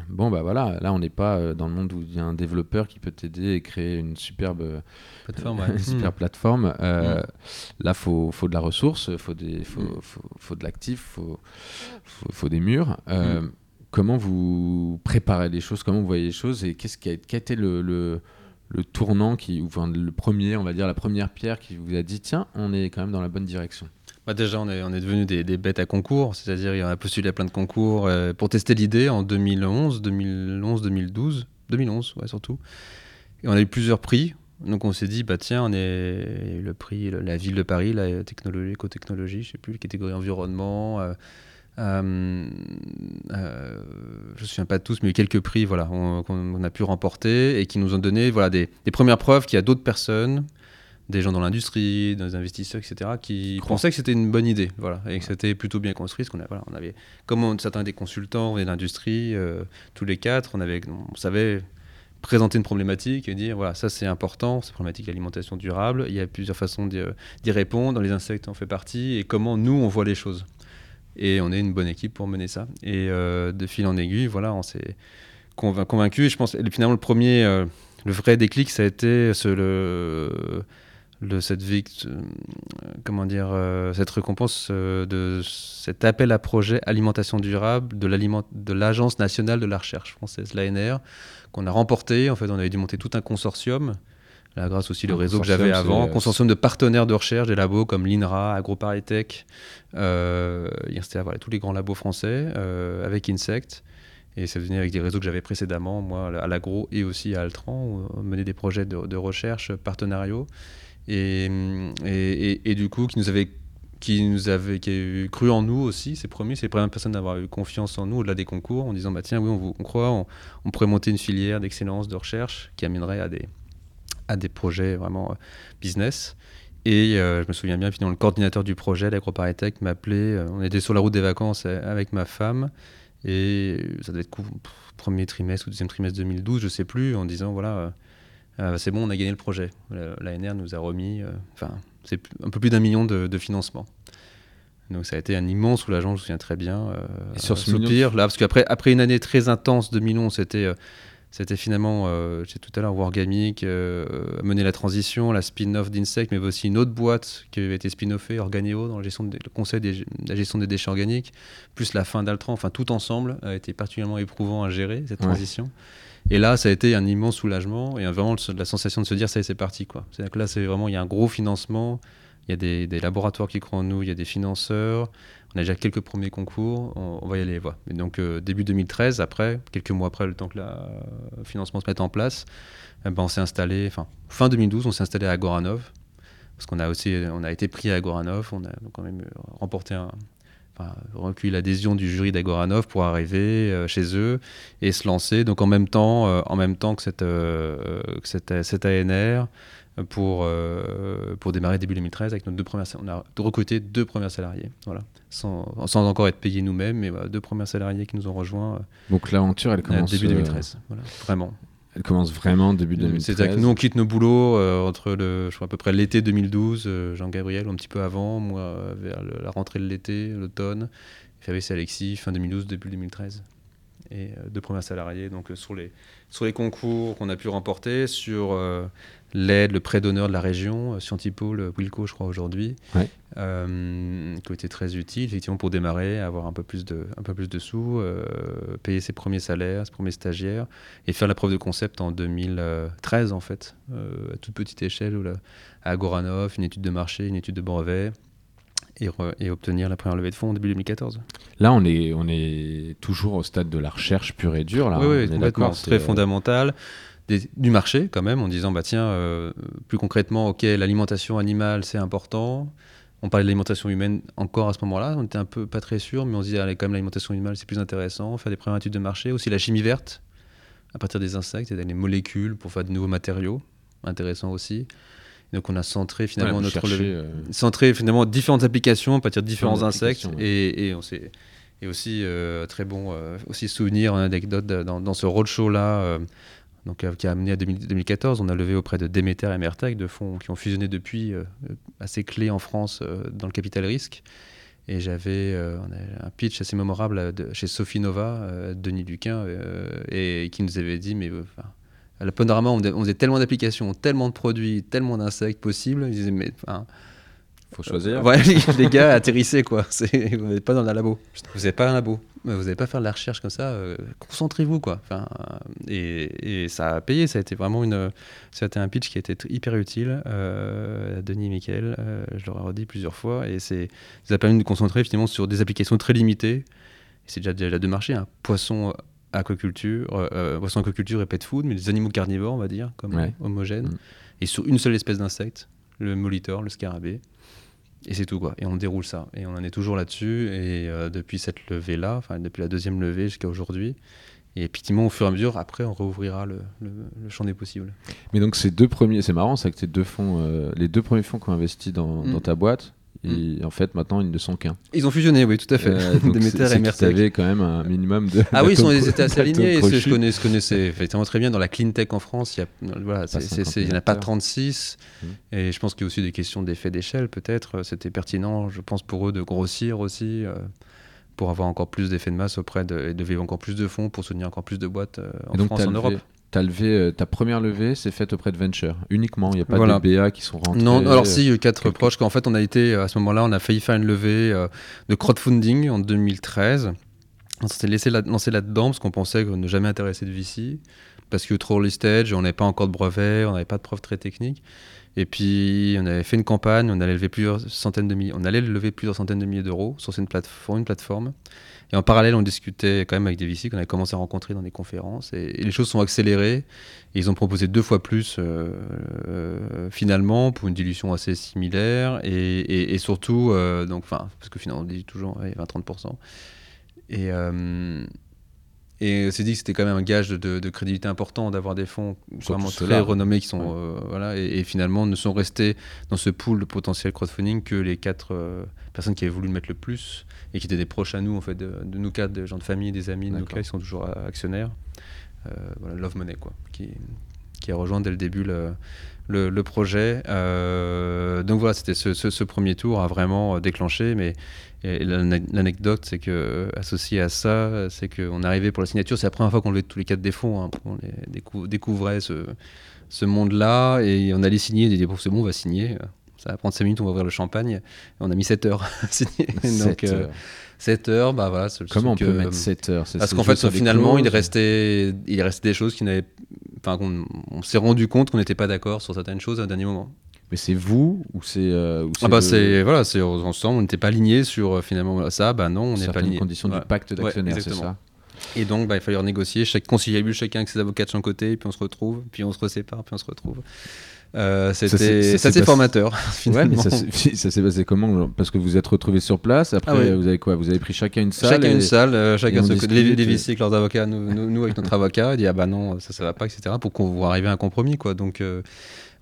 bon, bah voilà, là on n'est pas euh, dans le monde où il y a un développeur qui peut t'aider et créer une superbe plateforme. super plateforme. Euh, mm. Là, faut, faut de la ressource, faut, des, faut, mm. faut, faut, de l'actif, faut, faut, des murs. Mm. Comment vous préparez les choses Comment vous voyez les choses Et qu'est-ce qui a, été le, le, le tournant, qui, ou enfin, le premier, on va dire, la première pierre qui vous a dit tiens, on est quand même dans la bonne direction? Bah déjà, on est, on est devenu des, bêtes à concours, c'est-à-dire y a postulé à plein de concours euh, pour tester l'idée en 2011, 2011, 2012, 2011 ouais, surtout. Et on a eu plusieurs prix. Donc on s'est dit, bah tiens, on est le prix, la ville de Paris, la technologie, éco-technologie, je sais plus, catégorie environnement. Euh, euh, je me souviens pas de tous, mais quelques prix voilà, qu'on a pu remporter et qui nous ont donné voilà, des premières preuves qu'il y a d'autres personnes des gens dans l'industrie, des investisseurs, etc., qui pensaient que c'était une bonne idée, voilà, et que c'était plutôt bien construit. Parce qu'on voilà, on avait, comme certains des consultants et d'industrie, euh, tous les quatre, on, avait, on savait présenter une problématique et dire voilà, ça c'est important, c'est problématique d'alimentation durable, il y a plusieurs façons d'y répondre, dans les insectes on fait partie, et comment nous on voit les choses. Et on est une bonne équipe pour mener ça. Et euh, de fil en aiguille, voilà, on s'est convaincu. Et je pense, finalement, le premier, euh, le vrai déclic, ça a été ce, le, le, cette, euh, comment dire, euh, cette récompense de cet appel à projet alimentation durable de l'Agence nationale de la recherche française, l'ANR, qu'on a remporté. En fait, on avait dû monter tout un consortium. Là, grâce aussi au réseau que j'avais avant, un consortium de partenaires de recherche, des labos comme l'INRA, AgroParisTech, euh, voilà, tous les grands labos français, avec Insect. Et ça venait avec des réseaux que j'avais précédemment, moi, à l'agro et aussi à Altran, où on menait des projets de, recherche partenariaux. Et, et, et, du coup, qui nous avait qui nous avait qui cru en nous aussi, c'est promis, c'est les premières personnes d'avoir eu confiance en nous au-delà des concours, en disant bah tiens oui on, on croit, on, pourrait monter une filière d'excellence de recherche qui amènerait à des à des projets vraiment euh, business. Et euh, je me souviens bien, finalement, le coordinateur du projet, l'AgroParisTech, m'appelait. Euh, on était sur la route des vacances avec ma femme. Et ça devait être premier trimestre ou deuxième trimestre 2012, je sais plus, en disant voilà, euh, euh, c'est bon, on a gagné le projet. L'ANR nous a remis, euh, enfin, c'est un peu plus d'un million de, de, financement. Donc ça a été un immense soulagement, je me souviens très bien. et sur ce soupir, là, parce qu'après après une année très intense, 2011, c'était c'était finalement, euh, j'ai tout à l'heure, Wargamic, euh, mener la transition, la spin-off d'Insect, mais aussi une autre boîte qui avait été spin-offée, Organeo, dans la gestion le conseil de la gestion des déchets organiques, plus la fin d'Altran, enfin tout ensemble a été particulièrement éprouvant à gérer cette transition. Et là, ça a été un immense soulagement et vraiment la sensation de se dire, ça y est, c'est parti. C'est-à-dire que là, c'est vraiment, il y a un gros financement, il y a des, laboratoires qui croient en nous, il y a des financeurs, on a déjà quelques premiers concours, on, va y aller. Voilà. Et donc euh, début 2013, après, quelques mois après le temps que le financement se mette en place, eh ben, on s'est installé, enfin fin 2012, on s'est installé à Goranov, parce qu'on a aussi, on a été pris à Goranov, on a quand même euh, remporté un, enfin, recueilli l'adhésion du jury d'Agoranov pour arriver euh, chez eux et se lancer. Donc en même temps, en même temps que cette, que cette, cette ANR, pour, euh, pour démarrer début 2013 avec nos deux premières on a recruté deux premiers salariés. Voilà. Sans, sans encore être payés nous-mêmes mais deux premiers salariés qui nous ont rejoints euh, donc l'aventure elle commence début 2013 voilà, vraiment elle commence vraiment début 2013 c'est-à-dire que nous on quitte nos boulots euh, entre le je crois à peu près l'été 2012 Jean-Gabriel un petit peu avant moi vers la rentrée de l'été l'automne. Fabrice Alexis fin 2012 début 2013 et deux premiers salariés donc sur les sur les concours qu'on a pu remporter sur l'aide, le prêt d'honneur de la région, euh, Scientipol, euh, Wilco, je crois, aujourd'hui, euh, qui a été très utile, effectivement, pour démarrer, avoir un peu plus de, un peu plus de sous, payer ses premiers salaires, ses premiers stagiaires, et faire la preuve de concept en 2013, en fait, à toute petite échelle, où à Goranov, une étude de marché, une étude de brevet, et, et, obtenir la première levée de fonds en début 2014. Là, on est, on est toujours au stade de la recherche pure et dure. Là, oui, oui complètement. C'est très fondamental du marché quand même, en disant bah tiens, euh, plus concrètement, ok, l'alimentation animale c'est important. On parlait de l'alimentation humaine encore à ce moment-là, on était un peu pas très sûr, mais on se disait allez, quand même l'alimentation animale c'est plus intéressant, faire des premières études de marché, aussi la chimie verte à partir des insectes, et des molécules pour faire de nouveaux matériaux, intéressant aussi. Donc on a centré finalement notre euh, centré finalement différentes applications à partir de différents insectes et, et, on s'est et aussi euh, très bon aussi souvenir une anecdote dans, dans ce roadshow là donc, euh, qui a amené à 2014. On a levé auprès de Demeter et Mertec, de fonds qui ont fusionné depuis, euh, assez clés en France euh, dans le capital risque. Et j'avais un pitch assez mémorable chez Sophie Nova, Denis Duquin, et qui nous avait dit, mais à la Panorama, on, faisait tellement d'applications, tellement de produits, tellement d'insectes possibles. Ils disaient, mais faut choisir. Ouais, les, gars, atterrissez quoi. Vous n'êtes pas dans un labo. Vous n'êtes pas un labo. Vous n'allez pas faire de la recherche comme ça. Euh, concentrez-vous quoi. Enfin, et, et, ça a payé. Ça a été vraiment une. C'était un pitch qui a été hyper utile. Euh, Denis et Michael, euh, je leur ai redit plusieurs fois. Et c'est, ça a permis de nous concentrer finalement sur des applications très limitées. C'est déjà, déjà de marché. Hein. Poisson aquaculture, poisson aquaculture et pet food, mais des animaux carnivores, on va dire, comme homogènes, mm. et sur une seule espèce d'insecte, le molitor, le scarabée. Et c'est tout, quoi. Et on déroule ça. Et on en est toujours là-dessus. Et euh, depuis cette levée-là, enfin, depuis la deuxième levée jusqu'à aujourd'hui, Et effectivement, au fur et à mesure, après, on réouvrira le, champ des possibles. Mais donc, ces deux premiers, c'est marrant, c'est que ces deux fonds, euh, les deux premiers fonds qui ont investi dans, mm. ta boîte, et mm. en fait, maintenant, ils ne sont qu'un. Ils ont fusionné, oui, tout à fait. Euh, Demeter et Mertec. Vous quand même un minimum de. Ah oui, ils, sont, ils étaient assez alignés. je, connais, je connaissais effectivement très bien dans la clean tech en France. Il voilà, n'y en a pas 36. Mm. Et je pense qu'il y a aussi des questions d'effet d'échelle, peut-être. C'était pertinent, je pense, pour eux de grossir aussi. Euh, pour avoir encore plus d'effet de masse auprès de, et de vivre encore plus de fonds pour soutenir encore plus de boîtes euh, en France, en Europe. As levé, euh, ta première levée, c'est faite auprès de Venture uniquement. Il n'y a pas de BA qui sont rentrés. Non, alors si, euh, quatre proches. Qu'en fait, on a été à ce moment-là, on a failli faire une levée de crowdfunding en 2013. On s'était laissé lancer là-dedans parce qu'on pensait qu'on ne jamais intéressé de VC parce que trop early stage, on n'avait pas encore de brevet, on n'avait pas de preuves très techniques. Et puis, on avait fait une campagne, on allait lever plusieurs centaines de milliers, on allait lever plusieurs centaines de milliers d'euros sur une, plateforme, une plateforme. Et en parallèle, on discutait quand même avec des VC qu'on avait commencé à rencontrer dans des conférences. Et, les choses sont accélérées. Ils ont proposé deux fois plus euh, euh, finalement pour une dilution assez similaire. Et, surtout, euh, donc, parce que finalement, on dit toujours 20-30%. Et, et c'est dit que c'était quand même un gage de, crédibilité important d'avoir des fonds vraiment très renommés qui sont euh, voilà et, finalement ne sont restés dans ce pool de potentiel crowdfunding que les quatre euh, personnes qui avaient voulu le mettre le plus et qui étaient des proches à nous en fait de, nous quatre, des gens de famille, des amis de nous quatre, qui sont toujours actionnaires. Euh, voilà, Love Money quoi, qui, qui a rejoint dès le début le, le, projet. donc voilà, c'était ce, ce, premier tour a vraiment déclenché, mais et l'anecdote, c'est que euh, associé à ça, c'est qu'on arrivé pour la signature. C'est la première fois qu'on levait tous les quatre des fonds. Hein, on découvrait ce, ce monde-là et on allait signer. On dit c'est bon, on va signer. Ça va prendre 5 minutes, on va ouvrir le champagne. on a mis 7 heures à signer. 7 euh, heures. 7 heures, bah voilà. Comment on peut mettre 7 heures? Parce qu'en fait, finalement, il restait, il restait des choses qui n'avaient. Enfin, on, on s'est rendu compte qu'on n'était pas d'accord sur certaines choses à un dernier moment. Mais c'est vous ou c'est euh, ah bah c'est voilà c'est ensemble on n'était pas aligné sur euh, finalement ça. Bah non on n'est pas aligné conditions du pacte d'actionnaires c'est ça. Et donc bah, il fallait renégocier. Chaque conciliable chacun avec ses avocats de son côté puis on se retrouve puis on se resépare puis on se retrouve euh, c'était assez formateur finalement. ça s'est passé comment Parce que vous êtes retrouvés sur place. Après, ah vous avez quoi? Vous avez pris chacun une salle. Chacun une salle. Euh, chacun se... les, les VC avec leurs avocats, nous, nous, avec notre avocat. Il dit ah bah non, ça ça va pas, etc. Pour qu'on arriver à un compromis quoi. Donc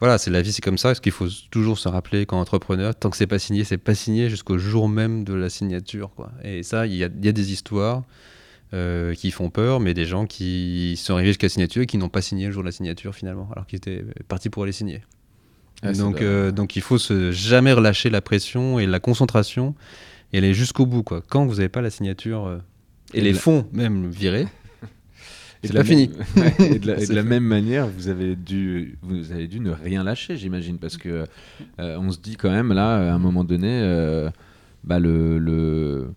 voilà, c'est la vie, c'est comme ça. Est-ce qu'il faut toujours se rappeler qu'en entrepreneur, tant que c'est pas signé, c'est pas signé jusqu'au jour même de la signature. Quoi. Et ça, il y a, des histoires euh, qui font peur, mais des gens qui sont arrivés jusqu'à la signature et qui n'ont pas signé le jour de la signature finalement, alors qu'ils étaient partis pour aller signer. Ah, donc, euh, donc il faut se jamais relâcher la pression et la concentration et aller jusqu'au bout. Quoi. Quand vous n'avez pas la signature euh, et, les fonds même virés, c'est pas fini. et de la, même manière, vous avez dû, vous avez dû ne rien lâcher, j'imagine, parce que euh, on se dit quand même là, à un moment donné, bah le, le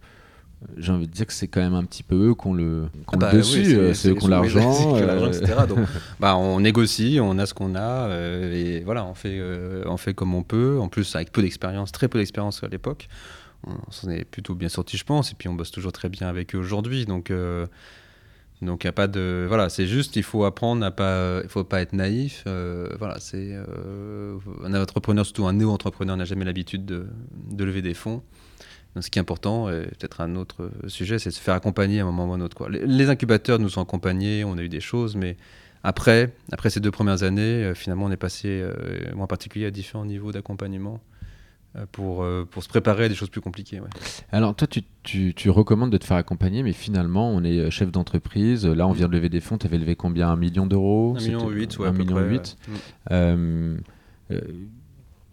j'ai envie de dire que c'est quand même un petit peu eux qu'on le, qu ah bah dessus, euh, c'est eux qui ont l'argent, etc. Donc, bah, on négocie, on a ce qu'on a, et voilà, on fait, on fait comme on peut. En plus, avec peu d'expérience, très peu d'expérience à l'époque, on s'en est plutôt bien sorti, je pense. Et puis, on bosse toujours très bien avec eux aujourd'hui, donc. Donc il y a pas de voilà, c'est juste il faut apprendre à pas il faut pas être naïf. Euh, voilà, c'est euh, un entrepreneur surtout un néo-entrepreneur n'a jamais l'habitude de, de, lever des fonds. Donc, ce qui est important et peut-être un autre sujet, c'est de se faire accompagner à un moment ou à un autre quoi. Les, incubateurs nous ont accompagnés, on a eu des choses mais après, après ces deux premières années, euh, finalement, on est passé, moi en particulier, à différents niveaux d'accompagnement. Euh, pour, euh, pour se préparer à des choses plus compliquées. Alors toi, tu, tu, tu, recommandes de te faire accompagner, mais finalement, on est euh, chef d'entreprise. Là, on vient de lever des fonds. Tu avais levé combien? Un million d'euros? Un million huit, ouais, Un million huit.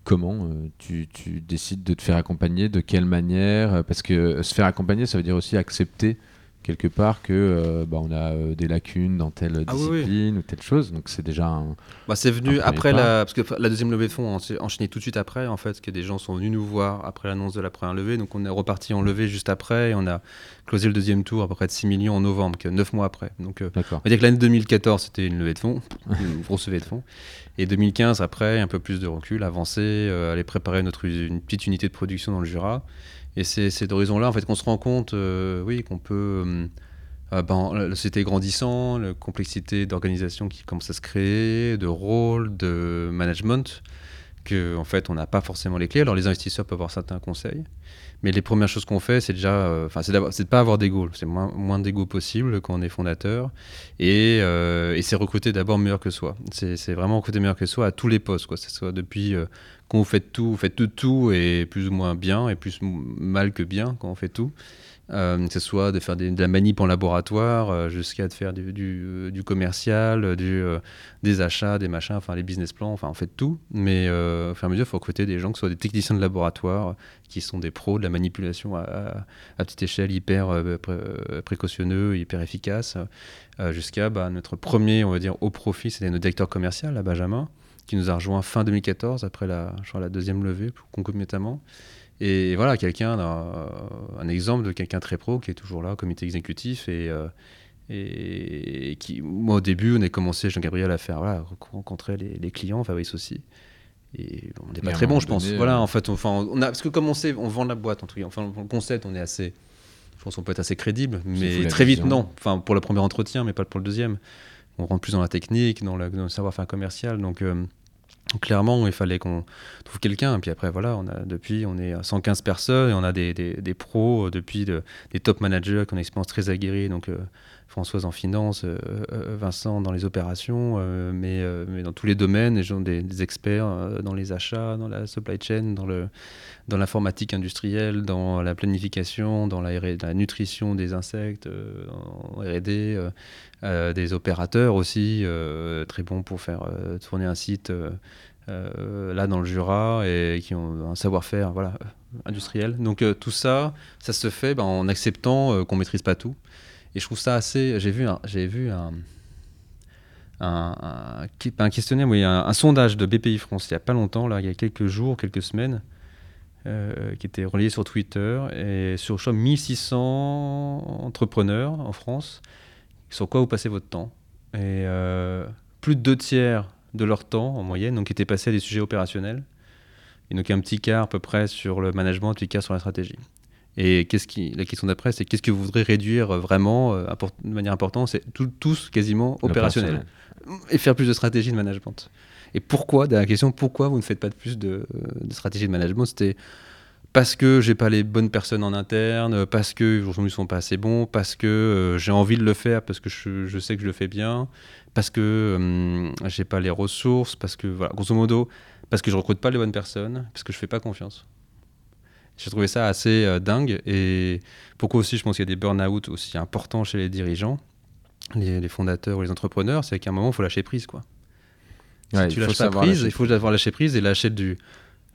Comment tu, tu, décides de te faire accompagner De quelle manière Parce que se faire accompagner, ça veut dire aussi accepter quelque part que euh, bah, on a euh, des lacunes dans telle ah discipline ou telle chose. Donc c'est déjà un. Bah, c'est venu après la parce que la deuxième levée de fonds, on s'est enchaîné tout de suite après en fait, parce que des gens sont venus nous voir après l'annonce de la première levée. Donc on est reparti en levée juste après et on a closé le deuxième tour à peu près de 6 millions en novembre, que 9 mois après. Donc euh, on va dire que l'année 2014 c'était une levée de fonds, une grosse levée de fonds. Et 2015 après un peu plus de recul, avancer, aller préparer notre une petite unité de production dans le Jura. Et c'est cet horizon-là, en fait, qu'on se rend compte, euh, oui, qu'on peut. Euh, euh, ben, la société grandissant, la complexité d'organisation qui commence à se créer, de rôle, de management, que en fait on n'a pas forcément les clés. Alors les investisseurs peuvent avoir certains conseils, mais les premières choses qu'on fait, c'est déjà, euh, enfin, c'est de pas avoir d'ego, c'est moins, moins d'ego possible quand on est fondateur, et, euh, et c'est recruter d'abord meilleur que soi. C'est vraiment recruter meilleur que soi à tous les postes, quoi. Que ce soit depuis euh, quand vous faites tout, vous faites tout, tout et plus ou moins bien, et plus mal que bien quand on fait tout. Euh, que ce soit de faire de la manip en laboratoire euh, jusqu'à de faire du, du commercial, du, euh, des achats, des machins, enfin les business plans, enfin on fait tout. Mais au fur et à mesure, il faut recruter des gens qui soient des techniciens de laboratoire, qui sont des pros de la manipulation à, à, petite échelle, hyper précautionneux, hyper efficace, jusqu'à bah, notre premier, on va dire, au profit, c'était notre directeur commercial, à Benjamin, qui nous a rejoint fin 2014, après la, je crois, la deuxième levée, concomitamment. Et voilà, quelqu'un, un exemple de quelqu'un très pro qui est toujours là, comité exécutif, et, euh, et, qui, moi au début, on a commencé, Jean-Gabriel, à faire, voilà, rencontrer les, les clients, Fabrice aussi. Et on n'est pas très bon, je pense. Voilà, euh, en fait, enfin, on a, parce que comme on sait, on vend la boîte, en tout cas, enfin, le concept, on est assez, je pense qu'on peut être assez crédible, mais très vite, non. Enfin, pour le premier entretien, mais pas pour le deuxième. On rentre plus dans la technique, dans, le savoir-faire commercial, donc. Euh, clairement, il fallait qu'on trouve quelqu'un. Et puis après, voilà, depuis, on est 115 personnes et on a des, des, pros, euh, depuis des top managers qui ont une expérience très aguerrie. Donc, euh, Françoise en finance, euh, Vincent dans les opérations, mais, mais, dans tous les domaines, des, des experts dans les achats, dans la supply chain, dans, dans l'informatique industrielle, dans la planification, dans la, la nutrition des insectes, en RD, des opérateurs aussi, très bons pour faire tourner un site euh, là dans le Jura et qui ont un savoir-faire voilà, industriel. Donc euh, tout ça, ça se fait ben, en acceptant euh, qu'on maîtrise pas tout. Et je trouve ça assez. J'ai vu un, j'ai vu un, un, questionnaire, oui, un, sondage de BPI France il y a pas longtemps, là, il y a quelques jours, quelques semaines, qui était relayé sur Twitter et sur je 1600 entrepreneurs en France. Sur quoi vous passez votre temps Et plus de deux tiers de leur temps en moyenne, donc étaient passés à des sujets opérationnels. Et donc un petit quart à peu près sur le management, un petit quart sur la stratégie. Et qu'est-ce qui, la question d'après, c'est qu'est-ce que vous voudrez réduire vraiment euh, de manière importante? C'est tous quasiment opérationnels. Et faire plus de stratégie de management. Et pourquoi, la question, pourquoi vous ne faites pas de plus de, de stratégie de management? C'était parce que j'ai pas les bonnes personnes en interne, parce que aujourd'hui ils sont pas assez bons, parce que euh, j'ai envie de le faire, parce que je, sais que je le fais bien, parce que euh, j'ai pas les ressources, parce que voilà, grosso modo, parce que je recrute pas les bonnes personnes, parce que je fais pas confiance. J'ai trouvé ça assez euh, dingue et pourquoi aussi je pense qu'il y a des burn-out aussi importants chez les dirigeants, les, fondateurs ou les entrepreneurs, c'est qu'à un moment il faut lâcher prise quoi. si tu lâches pas prise, il faut avoir lâché prise et lâcher du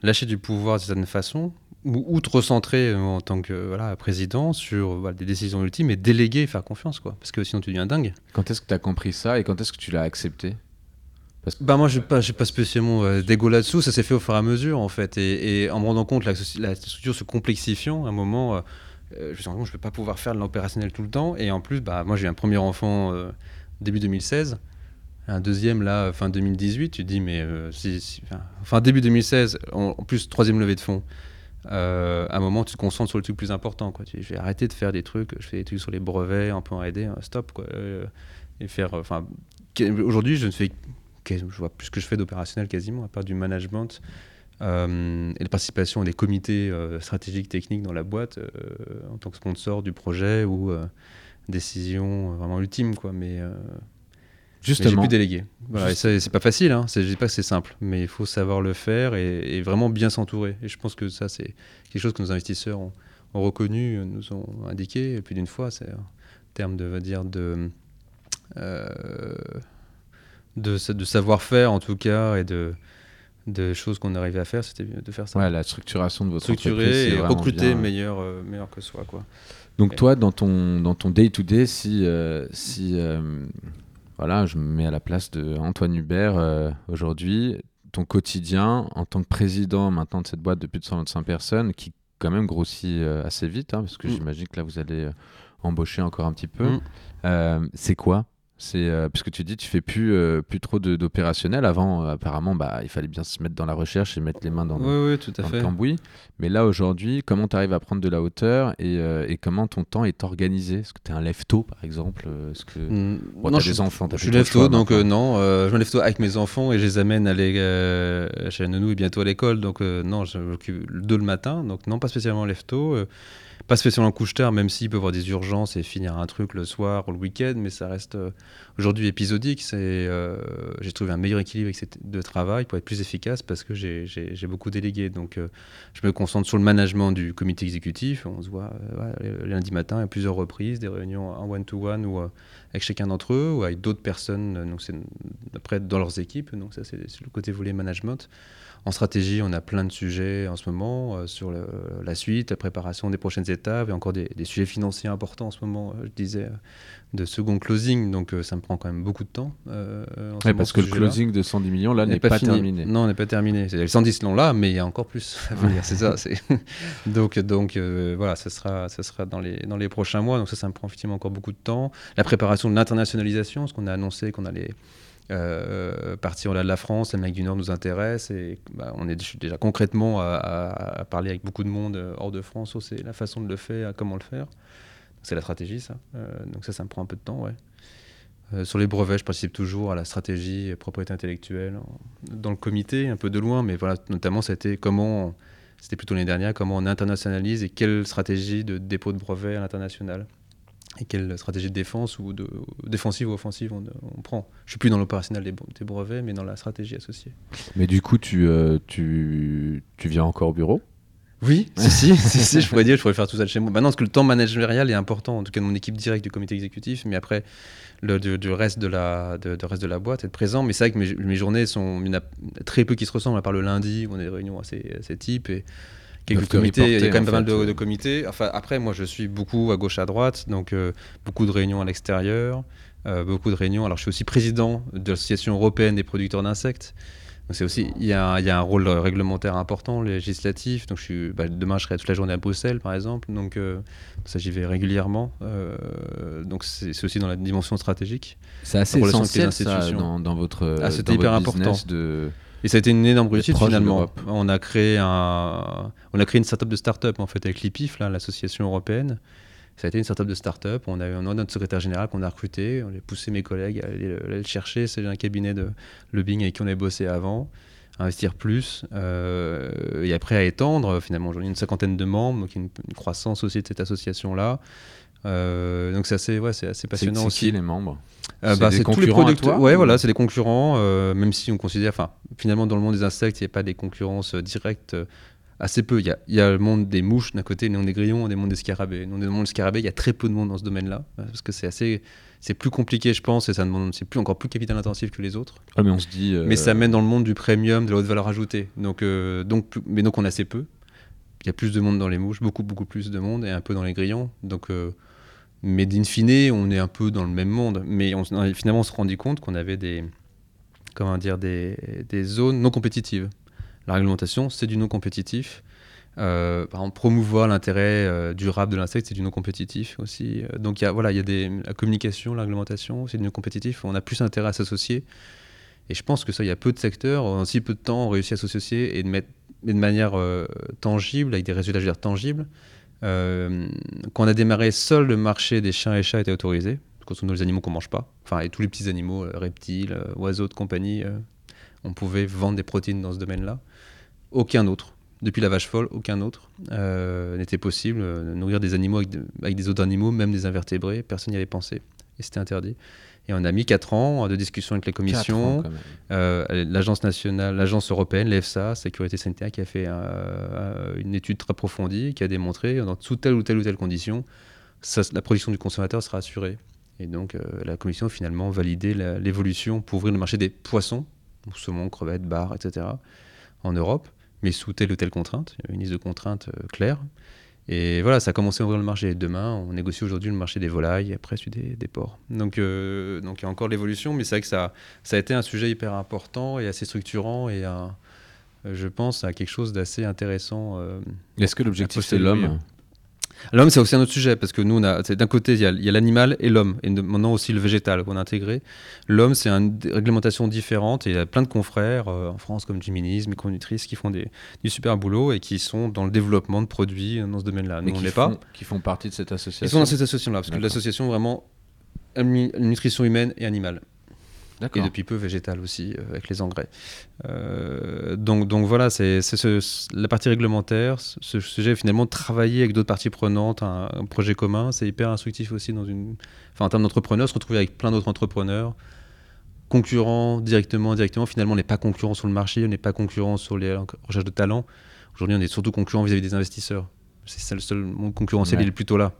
lâcher du pouvoir d'une certaine façon ou te recentrer euh, en tant que voilà, président sur des décisions ultimes et déléguer et faire confiance, quoi. Parce que sinon tu deviens dingue. Quand est-ce que tu as compris ça et quand est-ce que tu l'as accepté? Parce que... Bah moi, je n'ai pas, pas spécialement euh, d'égo là-dessous, ça s'est fait au fur et à mesure, en fait. Et, en me rendant compte la, la structure se complexifiant, à un moment, euh, je me suis rendu compte je ne vais pas pouvoir faire de l'opérationnel tout le temps. Et en plus, bah, moi, j'ai eu un premier enfant début 2016 un deuxième là fin 2018 tu te dis mais si, enfin, début 2016 en, en, plus troisième levée de fonds euh, à un moment, tu te concentres sur le truc plus important. Je vais arrêter de faire des trucs, je fais des trucs sur les brevets, un peu en R&D, stop. Quoi. Euh, et faire, aujourd'hui, je ne fais, je vois plus ce que je fais d'opérationnel quasiment, à part du management euh, et la participation à des comités stratégiques techniques dans la boîte en tant que sponsor du projet ou décision vraiment ultime. Mais Justement. J'ai pu déléguer. Voilà, et c'est pas facile, hein. je dis pas que c'est simple, mais il faut savoir le faire et, vraiment bien s'entourer. Et je pense que ça, c'est quelque chose que nos investisseurs ont, reconnu, nous ont indiqué. plus d'une fois, c'est en termes de, dire, de, euh, de, de savoir-faire en tout cas et de, de choses qu'on arrivait à faire, c'était de faire ça. Ouais, la structuration de votre Structurer et recruter meilleur, euh, meilleur que soi. Quoi. Donc toi, dans ton dans ton day-to-day, si, euh, si voilà, je me mets à la place de Antoine Hubert euh, aujourd'hui. Ton quotidien en tant que président maintenant de cette boîte de plus de 125 personnes, qui quand même grossit euh, assez vite, hein, parce que mm. j'imagine que là vous allez euh, embaucher encore un petit peu. Mm. c'est quoi C'est euh, puisque tu dis tu fais plus euh, plus trop d'opérationnel. Avant, euh, apparemment, bah il fallait bien se mettre dans la recherche et mettre les mains dans, oui, oui, tout à dans fait. le cambouis. Mais là aujourd'hui, comment tu arrives à prendre de la hauteur et, et comment ton temps est organisé? Est-ce que tu es un lève-tôt par exemple? Est-ce que Mm, Bon, non, t'as je, des enfants, je suis lève tôt, donc euh, non, euh, je me lève tôt avec mes enfants et je les amène à aller euh, chez la nounou et bientôt à l'école. Donc euh, non, je m'occupe de le matin, donc non, pas spécialement lève tôt. Pas spécialement couche tard, même s'il peut avoir des urgences et finir un truc le soir ou le week-end, mais ça reste euh, aujourd'hui épisodique. Euh, j'ai trouvé un meilleur équilibre de travail pour être plus efficace parce que j'ai, beaucoup délégué. Donc euh, je me concentre sur le management du comité exécutif. On se voit lundi matin à plusieurs reprises, des réunions en one-to-one ou avec chacun d'entre eux ou avec d'autres personnes. Donc c'est après dans leurs équipes. Donc ça c'est, c'est le côté volet management. En stratégie, on a plein de sujets en ce moment euh, sur le- la suite, la préparation des prochaines étapes et encore des, des sujets financiers importants en ce moment, euh, je disais, euh, de second closing. Donc ça me prend quand même beaucoup de temps. Ouais, parce ce que le closing de 110 millions là n'est pas, terminé. Non, n'est pas terminé. Les 110 sont là, mais il y a encore plus à venir. c'est ça. donc, donc voilà, ce sera, ce sera dans, les, dans les prochains mois. Donc ça, ça me prend effectivement encore beaucoup de temps. La préparation de l'internationalisation, ce qu'on a annoncé qu'on allait euh, partir au-delà de la France, l'Amérique du Nord nous intéresse et bah, on est déjà concrètement à, parler avec beaucoup de monde euh, hors de France. c'est la façon de le faire, comment le faire. C'est la stratégie, ça. Euh, donc ça, ça me prend un peu de temps, ouais. Sur les brevets, je participe toujours à la stratégie propriété intellectuelle dans le comité, un peu de loin, mais voilà, notamment, été comment, c'était plutôt l'année dernière, comment on internationalise et quelle stratégie de dépôt de brevets à l'international et quelle stratégie de défense ou de défensive ou offensive on, on prend? Je suis plus dans l'opérationnel des, des brevets, mais dans la stratégie associée. Mais du coup, tu, euh, tu, tu viens encore au bureau? Oui, si, si, si, si, je pourrais dire, je pourrais faire tout ça de chez moi. Non, parce que le temps managérial est important, en tout cas de mon équipe directe du comité exécutif, mais après, le du, du reste, de la, de, de reste de la boîte, être présent. Mais c'est vrai que mes, mes journées sont. Il y en a très peu qui se ressemblent, à part le lundi, où on a des réunions assez, assez types. Et quelques comités, il y a quand même pas mal de, de comités. Enfin, après, moi, je suis beaucoup à gauche, à droite, donc euh, beaucoup de réunions à l'extérieur, euh, beaucoup de réunions. Alors, je suis aussi président de l'Association européenne des producteurs d'insectes. Donc c'est aussi, il y, a, un- il y a un rôle réglementaire important, législatif. Donc je suis, bah, demain, je serai toute la journée à Bruxelles, par exemple. Donc euh, ça, j'y vais régulièrement. Euh, donc c'est c'est aussi dans la dimension stratégique. C'est assez essentiel ça, dans, dans votre, Ah, c'était dans hyper votre important. business de... Et ça a été une énorme réussite finalement. On a créé un, on a créé une startup de startup en fait avec l'IPIF, là, l'association européenne. Ça a été une startup de startup. On a eu un notre secrétaire général qu'on a recruté. On a poussé mes collègues à aller, le- chercher. C'est un cabinet de lobbying avec qui on avait bossé avant. À investir plus euh, et après à étendre. Finalement, aujourd'hui, une cinquantaine de membres, donc une, une croissance aussi de cette association-là. Euh, donc c'est assez, ouais, c'est assez passionnant aussi. qui les membres? Euh, C'est bah, c'est tous les producteurs. ouais, ou- voilà, c'est des concurrents. euh, même si on considère, enfin, finalement, dans le monde des insectes, il n'y a pas des concurrences directes. assez peu. Il y, a, il y a le monde des mouches d'un côté, le monde des grillons, et le monde des scarabées. Dans le monde des scarabées, il y a très peu de monde dans ce domaine-là, parce que c'est assez, c'est plus compliqué, je pense, et ça demande, c'est plus encore plus capital intensif que les autres. Ah, mais on se dit. Mais ça mène dans le monde du premium, de la haute valeur ajoutée. Donc, donc, mais donc on a assez peu. Il y a plus de monde dans les mouches, beaucoup beaucoup plus de monde, et un peu dans les grillons. Donc mais d'in fine, on est un peu dans le même monde. Mais on, finalement, on se rendit compte qu'on avait des, comment dire, des, zones non compétitives. La réglementation, c'est du non compétitif. Euh, par promouvoir l'intérêt euh, durable de l'insecte, c'est du non compétitif aussi. Euh, donc, il y a, voilà, il y a des, la communication, la réglementation, c'est du non compétitif. On a plus intérêt à s'associer. Et je pense que ça, il y a peu de secteurs, en si peu de temps, on réussit à s'associer et de mettre mais de manière euh, tangible, avec des résultats je veux dire, tangibles. Euh, quand on a démarré, seul le marché des chiens et chats était autorisé. Quand on a les animaux qu'on mange pas, enfin, et tous les petits animaux, euh, reptiles, euh, oiseaux de compagnie, on pouvait vendre des protéines dans ce domaine-là. Aucun autre. Depuis la vache folle, aucun autre n'était possible. euh, nourrir des animaux avec des autres animaux, même des invertébrés, personne n'y avait pensé. Et c'était interdit. Et on a mis 4 ans de discussion avec les commissions, euh, l'agence nationale, l'agence européenne, l'EFSA, Sécurité sanitaire, qui a fait euh, une étude très approfondie, qui a démontré, dans sous telle ou telle ou telle condition, ça- la production du consommateur sera assurée. Et donc, euh, la commission a finalement validé l'évolution pour ouvrir le marché des poissons, saumon, crevettes, bar, etc., en Europe, mais sous telle ou telle contrainte. Il y avait une liste de contraintes euh, claire. Et voilà, ça a commencé à ouvrir le marché. Demain, on négocie aujourd'hui le marché des volailles et après celui des, des porcs. Donc, euh, donc il y a encore l'évolution, mais c'est vrai que ça, ça a été un sujet hyper important et assez structurant et un- je pense à quelque chose d'assez intéressant. euh. Est-ce que l'objectif c'est l'homme L'homme, c'est aussi un autre sujet, parce que nous, d'un côté, il y a, l'animal et l'homme, et maintenant aussi le végétal qu'on a intégré. L'homme, c'est une réglementation différente, et il y a plein de confrères euh, en France, comme Giminis, Micronutrice, qui font des, du super boulot et qui sont dans le développement de produits dans ce domaine-là. Nous, on l'est pas. Qui font partie de cette association. Ils sont dans cette association-là, parce que l'association vraiment nutrition humaine et animale. Et depuis peu végétal aussi, euh, avec les engrais. Euh, donc, voilà, c'est la partie réglementaire, ce sujet finalement travailler avec d'autres parties prenantes, un, projet commun, c'est hyper instructif aussi dans une, enfin, en termes d'entrepreneurs, se retrouver avec plein d'autres entrepreneurs, concurrents directement, indirectement. Finalement, on n'est pas concurrents sur le marché, on n'est pas concurrents sur les recherches de talent. Aujourd'hui, on est surtout concurrents vis-à-vis des investisseurs. C'est ça le seul monde concurrentiel, il est plutôt là.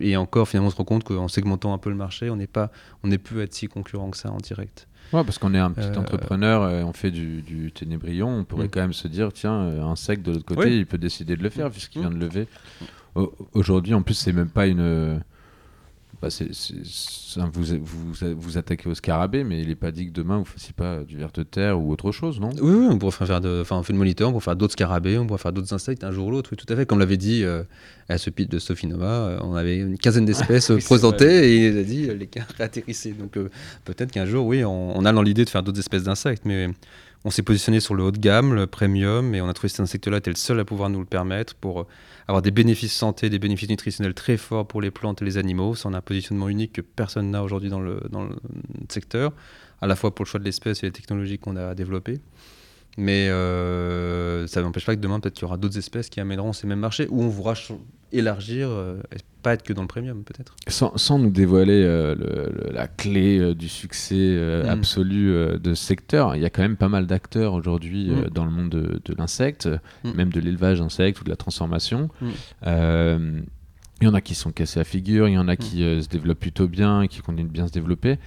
Et encore, finalement, on se rend compte qu'en segmentant un peu le marché, on n'est pas, on n'est plus être si concurrent que ça en direct. Ouais, parce qu'on est un petit euh, entrepreneur, et on fait du, du ténébrion, on pourrait mm. quand même se dire, tiens, euh, un sec de l'autre côté, il peut décider de le faire puisqu'il vient de lever. Aujourd'hui, en plus, c'est même pas une bah vous, vous, vous, attaquez au scarabée, mais il n'est pas dit que demain vous ne fassiez pas du ver de terre ou autre chose, non? Oui, oui, on pourrait faire de, enfin, on fait le moniteur, on pourrait faire d'autres scarabées, on pourrait faire d'autres insectes un jour ou l'autre, oui, tout à fait. Comme l'avait dit euh, à ce pitch de Sophie Noma, euh, on avait une quinzaine d'espèces présentées et il a dit euh, les cas atterrissaient. Donc peut-être qu'un jour, oui, on, a dans l'idée de faire d'autres espèces d'insectes, mais on s'est positionné sur le haut de gamme, le premium, et on a trouvé cet insecte-là était le seul à pouvoir nous le permettre pour avoir des bénéfices santé, des bénéfices nutritionnels très forts pour les plantes et les animaux. C'est un positionnement unique que personne n'a aujourd'hui dans le, dans le secteur, à la fois pour le choix de l'espèce et les technologies qu'on a développées. Mais euh, ça n'empêche pas que demain, peut-être qu'il y aura d'autres espèces qui amèneront ces mêmes marchés où on voudra élargir, euh, pas être que dans le premium, peut-être. Sans, sans, nous dévoiler euh, la clé du succès mm. absolu de ce secteur, il y a quand même pas mal d'acteurs aujourd'hui mm. dans le monde de, de l'insecte, mm. même de l'élevage d'insectes ou de la transformation. Il y en a qui sont cassés à figure, il y en a qui se développent plutôt bien, qui continuent de bien se développer.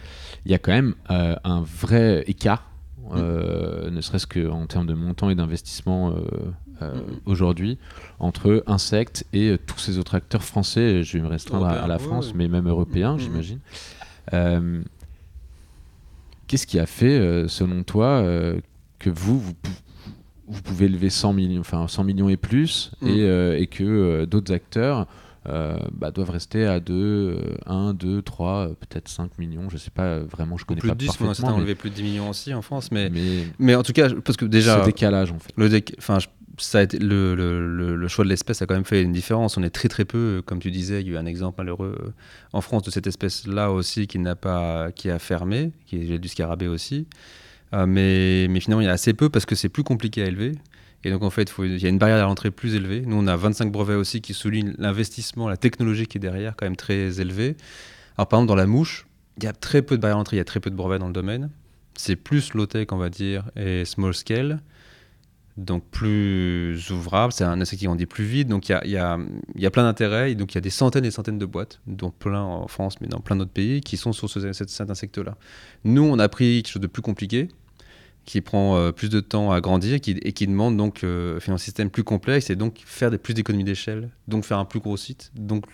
Il y a quand même un vrai écart euh, ne serait-ce qu'en termes de montant et d'investissement euh, euh, mm. aujourd'hui, entre insectes et tous ces autres acteurs français. Je vais me restreindre à, la France, mais même européens, mm. j'imagine. Qu'est-ce qui a fait, selon toi, que vous, vous, pouvez lever 100 millions, enfin 100 millions et plus, mm. et, et, que d'autres acteurs euh, bah, doivent rester à 2, 1, 2, 3, peut-être 5 millions. Je sais pas euh, vraiment, je connais plus pas de 10, parfaitement. On a enlevé plus de 10 millions aussi en France, mais, mais, en tout cas, parce que déjà. Ce décalage en fait. Le enfin, ça a été, le, le, le, choix de l'espèce a quand même fait une différence. On est très très peu, comme tu disais, il y a eu un exemple malheureux euh, en France de cette espèce-là aussi qui n'a pas, qui a fermé, qui est du scarabée aussi. mais, mais finalement, il y a assez peu parce que c'est plus compliqué à élever. Et donc, en fait, il y a une barrière à l'entrée plus élevée. Nous, on a 25 brevets aussi qui soulignent l'investissement, la technologie qui est derrière, quand même très élevée. Alors, par exemple, dans la mouche, il y a très peu de barrières à l'entrée, il y a très peu de brevets dans le domaine. C'est plus low-tech, on va dire, et small scale. Donc, plus ouvrable. C'est un insecte qui grandit plus vite. Donc, il y a, plein d'intérêts. Donc, il y a des centaines et centaines de boîtes, dont plein en France, mais dans plein d'autres pays, qui sont sur ce, cet insecte-là. Nous, on a pris quelque chose de plus compliqué qui prend euh, plus de temps à grandir qui, et qui demande donc euh, un système plus complexe et donc faire des, plus d'économies d'échelle, donc faire un plus gros site, donc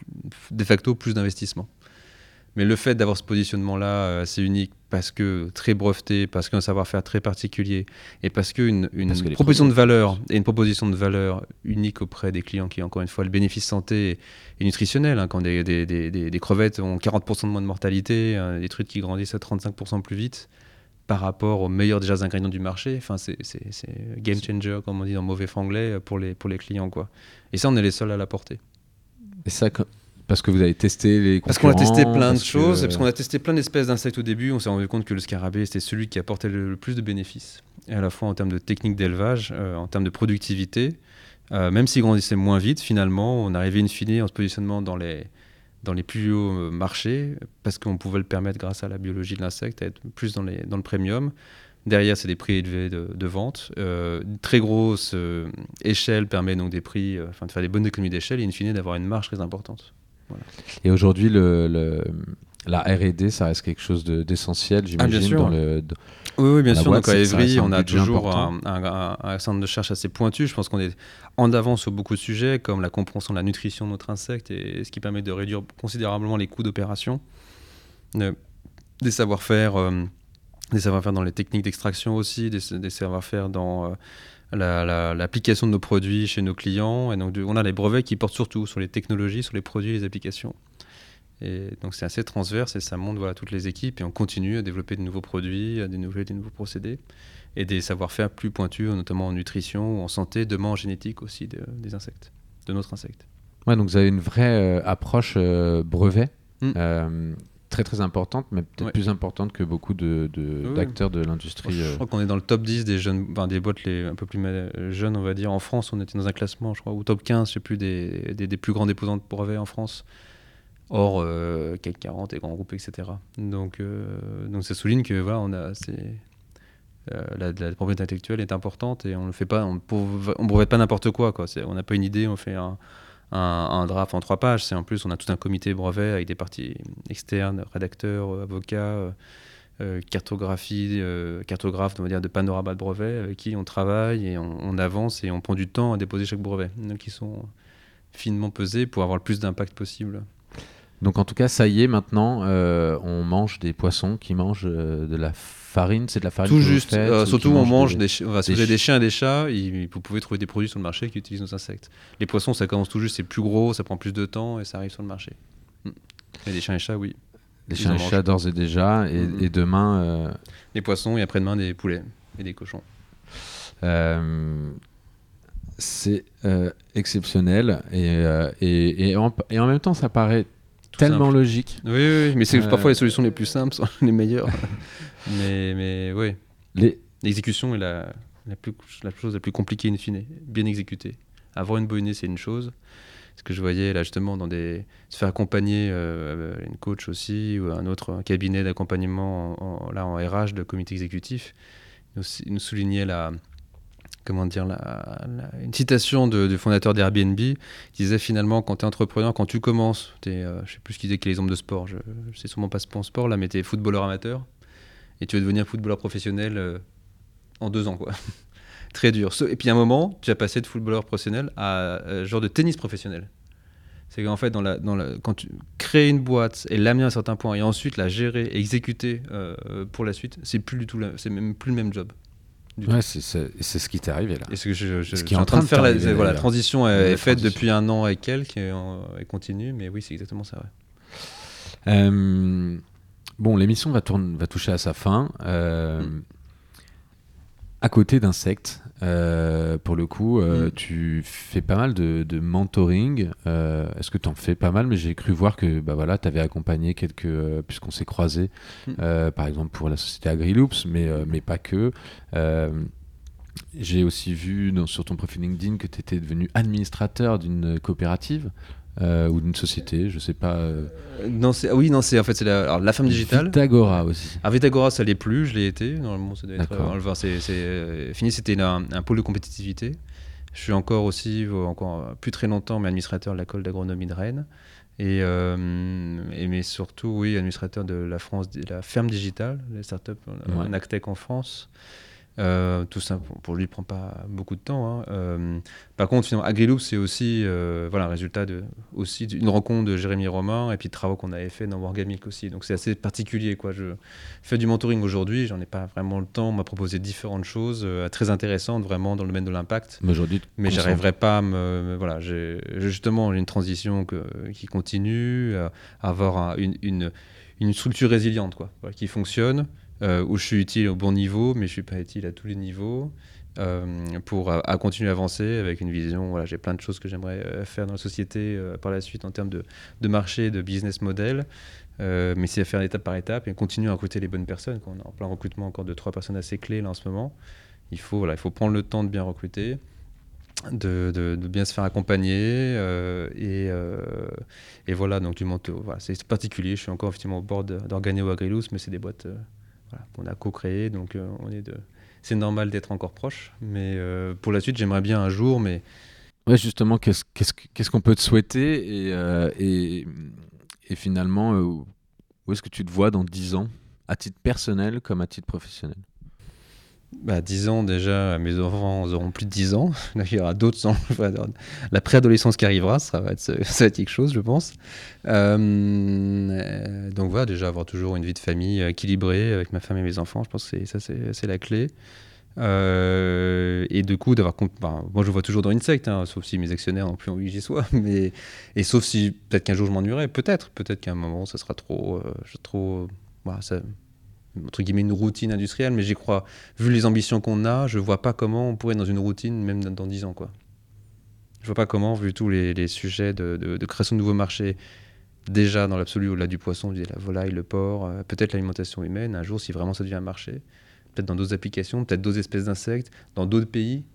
de facto plus d'investissement. Mais le fait d'avoir ce positionnement-là euh, assez unique, parce que très breveté, parce qu'un savoir-faire très particulier, et parce qu'une une proposition de valeur et une proposition de valeur unique auprès des clients, qui encore une fois le bénéfice santé et nutritionnel, hein, quand des, des, des, des, crevettes ont 40% de moins de mortalité, hein, des trucs qui grandissent à 35% plus vite, par rapport aux meilleurs déjà ingrédients du marché. Enfin, c'est game changer, comme on dit en mauvais franglais, pour les, pour les clients. Quoi. Et ça, on est les seuls à l'apporter. Et ça, parce que vous avez testé les Parce qu'on a testé plein de choses, parce qu'on a testé plein d'espèces d'insectes au début. On s'est rendu compte que le scarabée, c'était celui qui apportait le, plus de bénéfices. Et à la fois en termes de technique d'élevage, euh, en termes de productivité. Euh, même s'il grandissait moins vite, finalement, on arrivait in fine en se positionnement dans les, dans les plus hauts euh, marchés parce qu'on pouvait le permettre grâce à la biologie de l'insecte être plus dans, les, dans le premium. Derrière, c'est des prix élevés de, vente. Euh, une très grosse euh, échelle permet donc des prix, enfin de faire des bonnes économies d'échelle et in fine d'avoir une marge très importante. Et aujourd'hui, le, la R&D, ça reste quelque chose d'essentiel, ah, j'imagine, dans le... oui, bien sûr. donc à Evry, on a toujours un, centre de recherche assez pointu. Je pense qu'on est en avance sur beaucoup de sujets, comme la compréhension de la nutrition de notre insecte, et ce qui permet de réduire considérablement les coûts d'opération. des savoir-faire... Euh, des savoir-faire dans les techniques d'extraction aussi, des, savoir-faire dans euh, l'application de nos produits chez nos clients. Et donc, on a les brevets qui portent surtout sur les technologies, sur les produits et les applications. Et donc, c'est assez transverse et ça montre voilà, toutes les équipes. Et on continue à développer de nouveaux produits, à développer des nouveaux procédés et des savoir-faire plus pointus, notamment en nutrition ou en santé, demain en génétique aussi des insectes, de notre insecte. Ouais, donc vous avez une vraie euh, approche euh, brevet. Mm. Euh, très très importante, mais peut-être plus importante que beaucoup d'acteurs de, d'acteurs de l'industrie. Je crois qu'on est dans le top 10 des, jeunes, des boîtes les, un peu plus jeunes, on va dire. En France, on était dans un classement, je crois, ou top 15, je sais plus, des, des, des plus grands déposants de brevets en France. Or, CAC 40 et grands groupes, etc. Donc, donc ça souligne que voilà, on a, la, la, propriété intellectuelle est importante et on ne fait pas, on pas n'importe quoi. On n'a pas une idée, on fait un, un, draft en trois pages. En plus, on a tout un comité brevet avec des parties externes, rédacteurs, euh, avocats, euh, euh, cartographie, cartographes, on dire, de panorama de brevet, avec qui on travaille et on, avance et on prend du temps à déposer chaque brevet. Donc, sont finement pesés pour avoir le plus d'impact possible. Donc en tout cas, ça y est, maintenant, on mange des poissons qui mangent de la farine, c'est de la farine. Tout juste. Euh, surtout, on mange des, si vous avez des chiens et des chats, vous pouvez trouver des produits sur le marché qui utilisent nos insectes. Les poissons, ça commence tout juste, c'est plus gros, ça prend plus de temps et ça arrive sur le marché. Mm. Et des chiens et chats, oui. Des chiens et chats d'ores et déjà, et, mm, mm. demain. Euh, des poissons et après-demain des poulets et des cochons. Euh, c'est exceptionnel et, et, et, en, et en même temps, ça paraît tellement logique. Oui, oui, mais c'est parfois les solutions les plus simples sont les meilleures. Mais, mais oui. L'exécution est la, la, plus, la chose la plus compliquée, in fine. Bien exécutée. Avoir une bonne idée, c'est une chose. Ce que je voyais là justement dans des se faire accompagner euh, une coach aussi ou un autre cabinet d'accompagnement en, là en RH de comité exécutif nous, nous soulignait la comment dire la, une citation du fondateur d'Airbnb qui disait finalement quand tu es entrepreneur quand tu commences es, euh, je sais plus ce qu'il disait les hommes de sport je, je sais sûrement pas sport là mais tu es footballeur amateur et tu veux devenir footballeur professionnel euh, en deux ans, quoi. Très dur. Et puis à un moment, tu as passé de footballeur professionnel à euh, genre de tennis professionnel. C'est qu'en fait, dans la, dans la, quand tu crées une boîte et l'amener à un certain point et ensuite la gérer exécuter euh, pour la suite, c'est plus du tout, c'est même plus le même job. Ouais, c'est ce qui t'est arrivé là. Et ce que je, ce qui est en train de faire, la, voilà, la transition est, faite depuis un an et quelques et, continue, mais oui, c'est exactement ça. Ouais. Bon, l'émission va, va, toucher à sa fin. Euh, mm. À côté d'insectes, euh, pour le coup, euh, mm. tu fais pas mal de, mentoring. Est-ce que tu en fais pas mal? Mais j'ai cru voir que bah voilà, tu avais accompagné quelques, puisqu'on s'est croisés, mm. par exemple pour la société AgriLoops, mais, mais pas que. j'ai aussi vu sur ton profil LinkedIn que tu étais devenu administrateur d'une coopérative. Euh, ou d'une société, je sais pas. Euh. Non, c'est oui, non, c'est en fait c'est la, la femme digitale. Vitagora aussi. Ah, Vitagora, ça l'est plus, je l'ai été. Normalement, ça doit être. Euh, c'est fini, c'était un, pôle de compétitivité. Je suis encore aussi, encore plus très longtemps, mais administrateur de l'école d'agronomie de Rennes. Et, et, mais surtout, oui, administrateur de la France, de la ferme digitale, les startups, ouais. Nactec en France. Euh, tout ça pour, lui, prend pas beaucoup de temps. Hein. Euh, par contre, finalement, Agriloop, c'est aussi euh, voilà, un résultat de, aussi d'une rencontre de Jérémy Romain et puis de travaux qu'on avait fait dans Wargamic aussi. Donc c'est assez particulier. Quoi. Je fais du mentoring aujourd'hui, j'en ai pas vraiment le temps. On m'a proposé différentes choses très intéressantes vraiment dans le domaine de l'impact. Mais aujourd'hui, mais j'arriverai pas à me. voilà, j'ai, justement, j'ai une transition que, qui continue, à avoir une, une, une, structure résiliente quoi, qui fonctionne. Euh, où je suis utile au bon niveau, mais je ne suis pas utile à tous les niveaux. Euh, pour à, continuer à avancer avec une vision. Voilà, j'ai plein de choses que j'aimerais euh, faire dans la société par la suite en termes de, de marché, de business model. mais c'est à faire étape par étape et continuer à recruter les bonnes personnes. Quand on est en plein recrutement encore de trois personnes assez clés là en ce moment, il faut, voilà, il faut prendre le temps de bien recruter. De, de, bien se faire accompagner et, et, voilà donc du mentor voilà, c'est particulier je suis encore effectivement au bord d'Organeo Agrilous mais c'est des boîtes qu'on a co-créé. Donc euh, on est de... c'est normal d'être encore proche. Mais euh, pour la suite, j'aimerais bien un jour. Mais ouais, justement, qu'est-ce qu'on peut te souhaiter et, euh, et, finalement, où est-ce que tu te vois dans 10 ans, à titre personnel comme à titre professionnel? Bah, 10 ans déjà, mes enfants auront plus de 10 ans. il y aura d'autres ans. La préadolescence qui arrivera, ça va, être, quelque chose, je pense. Euh, donc voilà, déjà avoir toujours une vie de famille équilibrée avec ma femme et mes enfants, je pense que ça, c'est la clé. Euh, et du coup, d'avoir. moi, je vois toujours dans Insect, hein, sauf si mes actionnaires n'ont plus envie que j'y sois. Mais, et sauf si peut-être qu'un jour je m'ennuierai, peut-être. Peut-être qu'à un moment, ça sera trop. Euh, trop bah, ça, entre guillemets, une routine industrielle. Mais j'y crois. Vu les ambitions qu'on a, je vois pas comment on pourrait être dans une routine, même dans 10 ans. Quoi. Je vois pas comment, vu tous les, sujets de, création de nouveaux marchés, déjà dans l'absolu, au-delà du poisson, la volaille, le porc, euh, peut-être l'alimentation humaine, un jour, si vraiment ça devient un marché peut-être dans d'autres applications, peut-être d'autres espèces d'insectes, dans d'autres pays.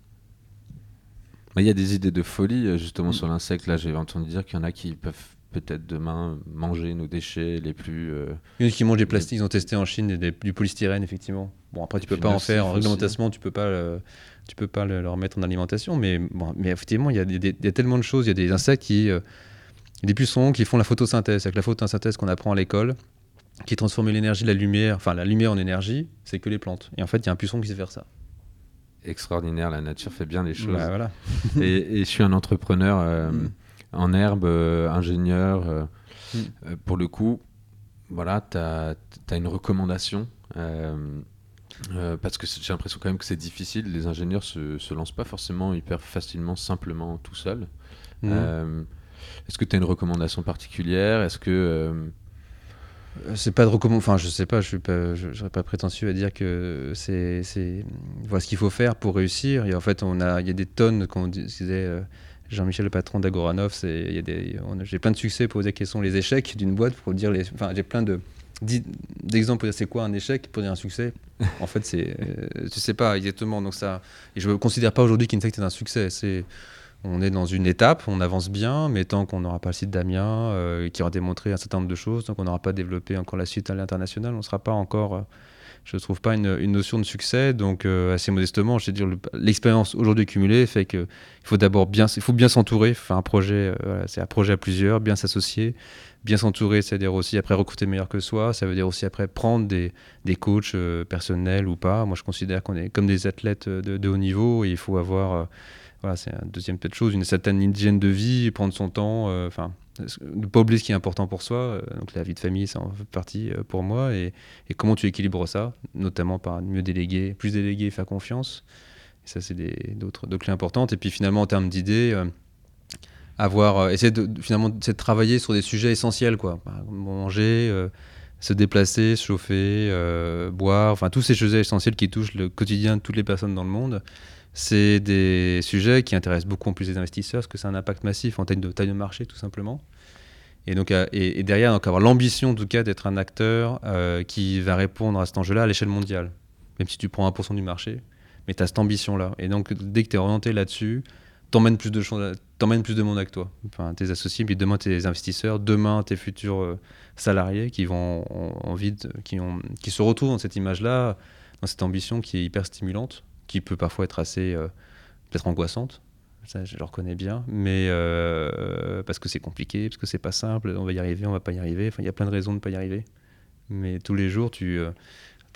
Il y a des idées de folie euh, justement sur l'insecte. Là, j'ai entendu dire qu'il y en a qui peuvent peut-être demain manger nos déchets les plus. Euh, il y en a qui mangent des plastiques. Ils ont testé en Chine du polystyrène, effectivement. Bon, après, tu peux pas en faire. En réglementation, tu peux pas. tu peux pas le, remettre en alimentation, mais, bon, mais effectivement, il y, a des, tellement de choses. Il y a des insectes qui, euh, des pucerons qui font la photosynthèse. Avec la photosynthèse qu'on apprend à l'école, qui transforme l'énergie, la lumière, enfin la lumière en énergie, c'est que les plantes. Et en fait, il y a un puçon qui sait faire ça. Extraordinaire, la nature fait bien les choses. Bah, voilà. et, je suis un entrepreneur euh, mm. En herbe, euh, ingénieur. Euh, mm. pour le coup, voilà, tu as, une recommandation. parce que j'ai l'impression quand même que c'est difficile. Les ingénieurs se, se lancent pas forcément hyper facilement, simplement tout seuls. Mm. Est-ce que tu as une recommandation particulière? Est-ce que euh, c'est pas de recommandation. Enfin, je sais pas, je suis pas, je, pas prétentieux à dire que c'est, voilà ce qu'il faut faire pour réussir. Et en fait, on a, il y a des tonnes, comme disait euh, Jean-Michel, le patron d'Agoranov, j'ai plein de succès pour dire quels sont les échecs d'une boîte, pour dire les, enfin, j'ai plein de d'exemples pour dire c'est quoi un échec pour dire un succès. en fait, c'est, euh, tu sais pas exactement. Donc ça, et je ne considère pas aujourd'hui qu'Insect est un succès. C'est on est dans une étape, on avance bien, mais tant qu'on n'aura pas le site Damien, euh, qui aura démontré un certain nombre de choses, tant qu'on n'aura pas développé encore la suite à l'international, on ne sera pas encore, euh, je ne trouve pas une, notion de succès. Donc, euh, assez modestement, je dire, l'expérience aujourd'hui cumulée fait qu'il faut d'abord bien, bien s'entourer. Faire un projet, c'est un projet à plusieurs, bien s'associer, bien s'entourer, c'est-à-dire aussi après recruter meilleur que soi. Ça veut dire aussi après prendre des, des coachs personnels ou pas. Moi, je considère qu'on est comme des athlètes de, de haut niveau et il faut avoir voilà, c'est une deuxième peut chose, une certaine hygiène de vie, prendre son temps, euh, enfin, ne pas oublier ce qui est important pour soi. Euh, donc la vie de famille, ça en fait partie euh, pour moi. Et, comment tu équilibres ça, notamment par mieux déléguer, plus déléguer, faire confiance. Et ça, c'est d'autres clés importantes. Et puis finalement, en termes d'idées, avoir, essayer de, finalement, de travailler sur des sujets essentiels, quoi. Manger, se déplacer, se chauffer, boire, enfin tous ces sujets essentiels qui touchent le quotidien de toutes les personnes dans le monde c'est des sujets qui intéressent beaucoup en plus les investisseurs parce que c'est un impact massif en termes de taille de marché tout simplement. Et, donc, euh, et, derrière, donc avoir l'ambition en tout cas d'être un acteur euh, qui va répondre à cet enjeu-là à l'échelle mondiale. Même si tu prends 1% du marché, mais tu as cette ambition-là. Et donc dès que tu es orienté là-dessus, t'emmènes plus de plus de monde avec toi. Tes associés, puis demain tes investisseurs, demain tes futurs euh, salariés qui vont envie qui, ont, qui se retrouvent dans cette image-là, dans cette ambition qui est hyper stimulante qui peut parfois être assez euh, peut-être angoissante. Ça, je le reconnais bien, mais euh, parce que c'est compliqué, parce que c'est pas simple, on va y arriver, on va pas y arriver. Enfin, il y a plein de raisons de pas y arriver. Mais tous les jours, tu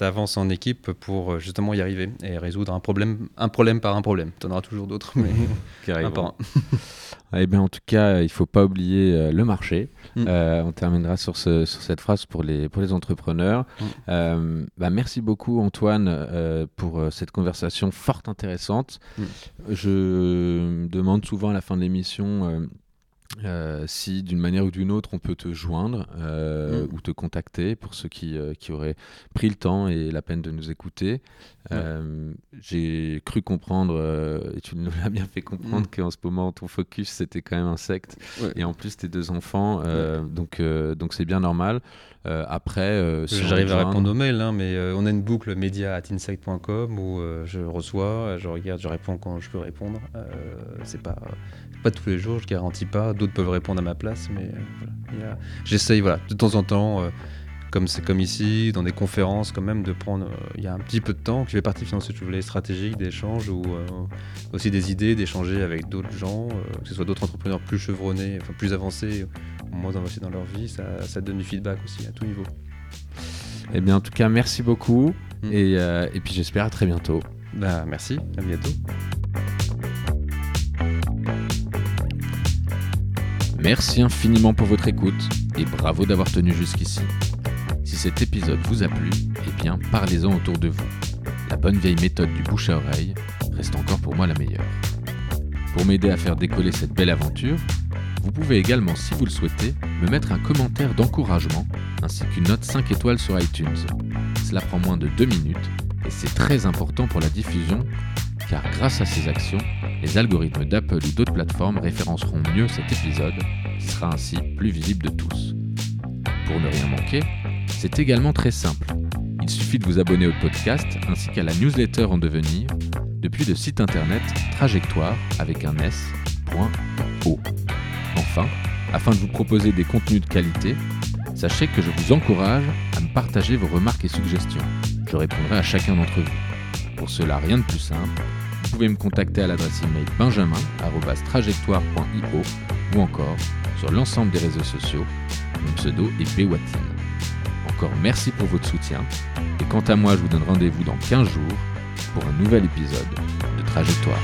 euh, avances en équipe pour justement y arriver et résoudre un problème, un problème par un problème. Tu en auras toujours d'autres, mais un par un. Eh bien, en tout cas, il ne faut pas oublier euh, le marché. Mm. Euh, on terminera sur, ce, sur, cette phrase pour les, pour les entrepreneurs. Mm. Euh, bah, merci beaucoup, Antoine, pour cette conversation fort intéressante. Mm. Je demande souvent à la fin de l'émission euh, si d'une manière ou d'une autre on peut te joindre euh, mm. ou te contacter pour ceux qui, euh, qui, auraient pris le temps et la peine de nous écouter. J'ai cru comprendre, et tu nous l'as bien fait comprendre, mm. qu'en ce moment ton focus c'était quand même insecte et en plus tes deux enfants, donc donc c'est bien normal. après, j'arrive à répondre aux mails, hein, mais on a une boucle média insect.com où je reçois, je regarde, je réponds quand je peux répondre. c'est pas pas tous les jours, je garantis pas. D'autres peuvent répondre à ma place, mais euh, j'essaye voilà, de temps en temps, euh, comme c'est comme ici, dans des conférences quand même, de prendre. Euh, il y a un petit peu de temps qui fait partie finalement, je voulais, stratégique d'échange ou aussi des idées, d'échanger avec d'autres gens, que ce soit d'autres entrepreneurs plus chevronnés, enfin plus avancés, moins avancés dans leur vie, ça, ça donne du feedback aussi à tout niveau. Eh bien, en tout cas, merci beaucoup. Mm. Et, et puis j'espère à très bientôt. Bah, merci, à bientôt. Merci infiniment pour votre écoute et bravo d'avoir tenu jusqu'ici. Si cet épisode vous a plu, eh bien parlez-en autour de vous. La bonne vieille méthode du bouche à oreille reste encore pour moi la meilleure. Pour m'aider à faire décoller cette belle aventure, vous pouvez également, si vous le souhaitez, me mettre un commentaire d'encouragement ainsi qu'une note 5 étoiles sur iTunes. Cela prend moins de 2 minutes et c'est très important pour la diffusion car grâce à ces actions, les algorithmes d'Apple ou d'autres plateformes référenceront mieux cet épisode qui sera ainsi plus visible de tous. Pour ne rien manquer, c'est également très simple. Il suffit de vous abonner au podcast ainsi qu'à la newsletter en devenir depuis le site internet trajectoire avec un s.o. Enfin, afin de vous proposer des contenus de qualité, sachez que je vous encourage à me partager vos remarques et suggestions. Je répondrai à chacun d'entre vous. Pour cela, rien de plus simple, pouvez me contacter à l'adresse email benjamin.trajectoire.io ou encore sur l'ensemble des réseaux sociaux. Mon pseudo est Bwatine. Encore merci pour votre soutien et quant à moi, je vous donne rendez-vous dans 15 jours pour un nouvel épisode de Trajectoire.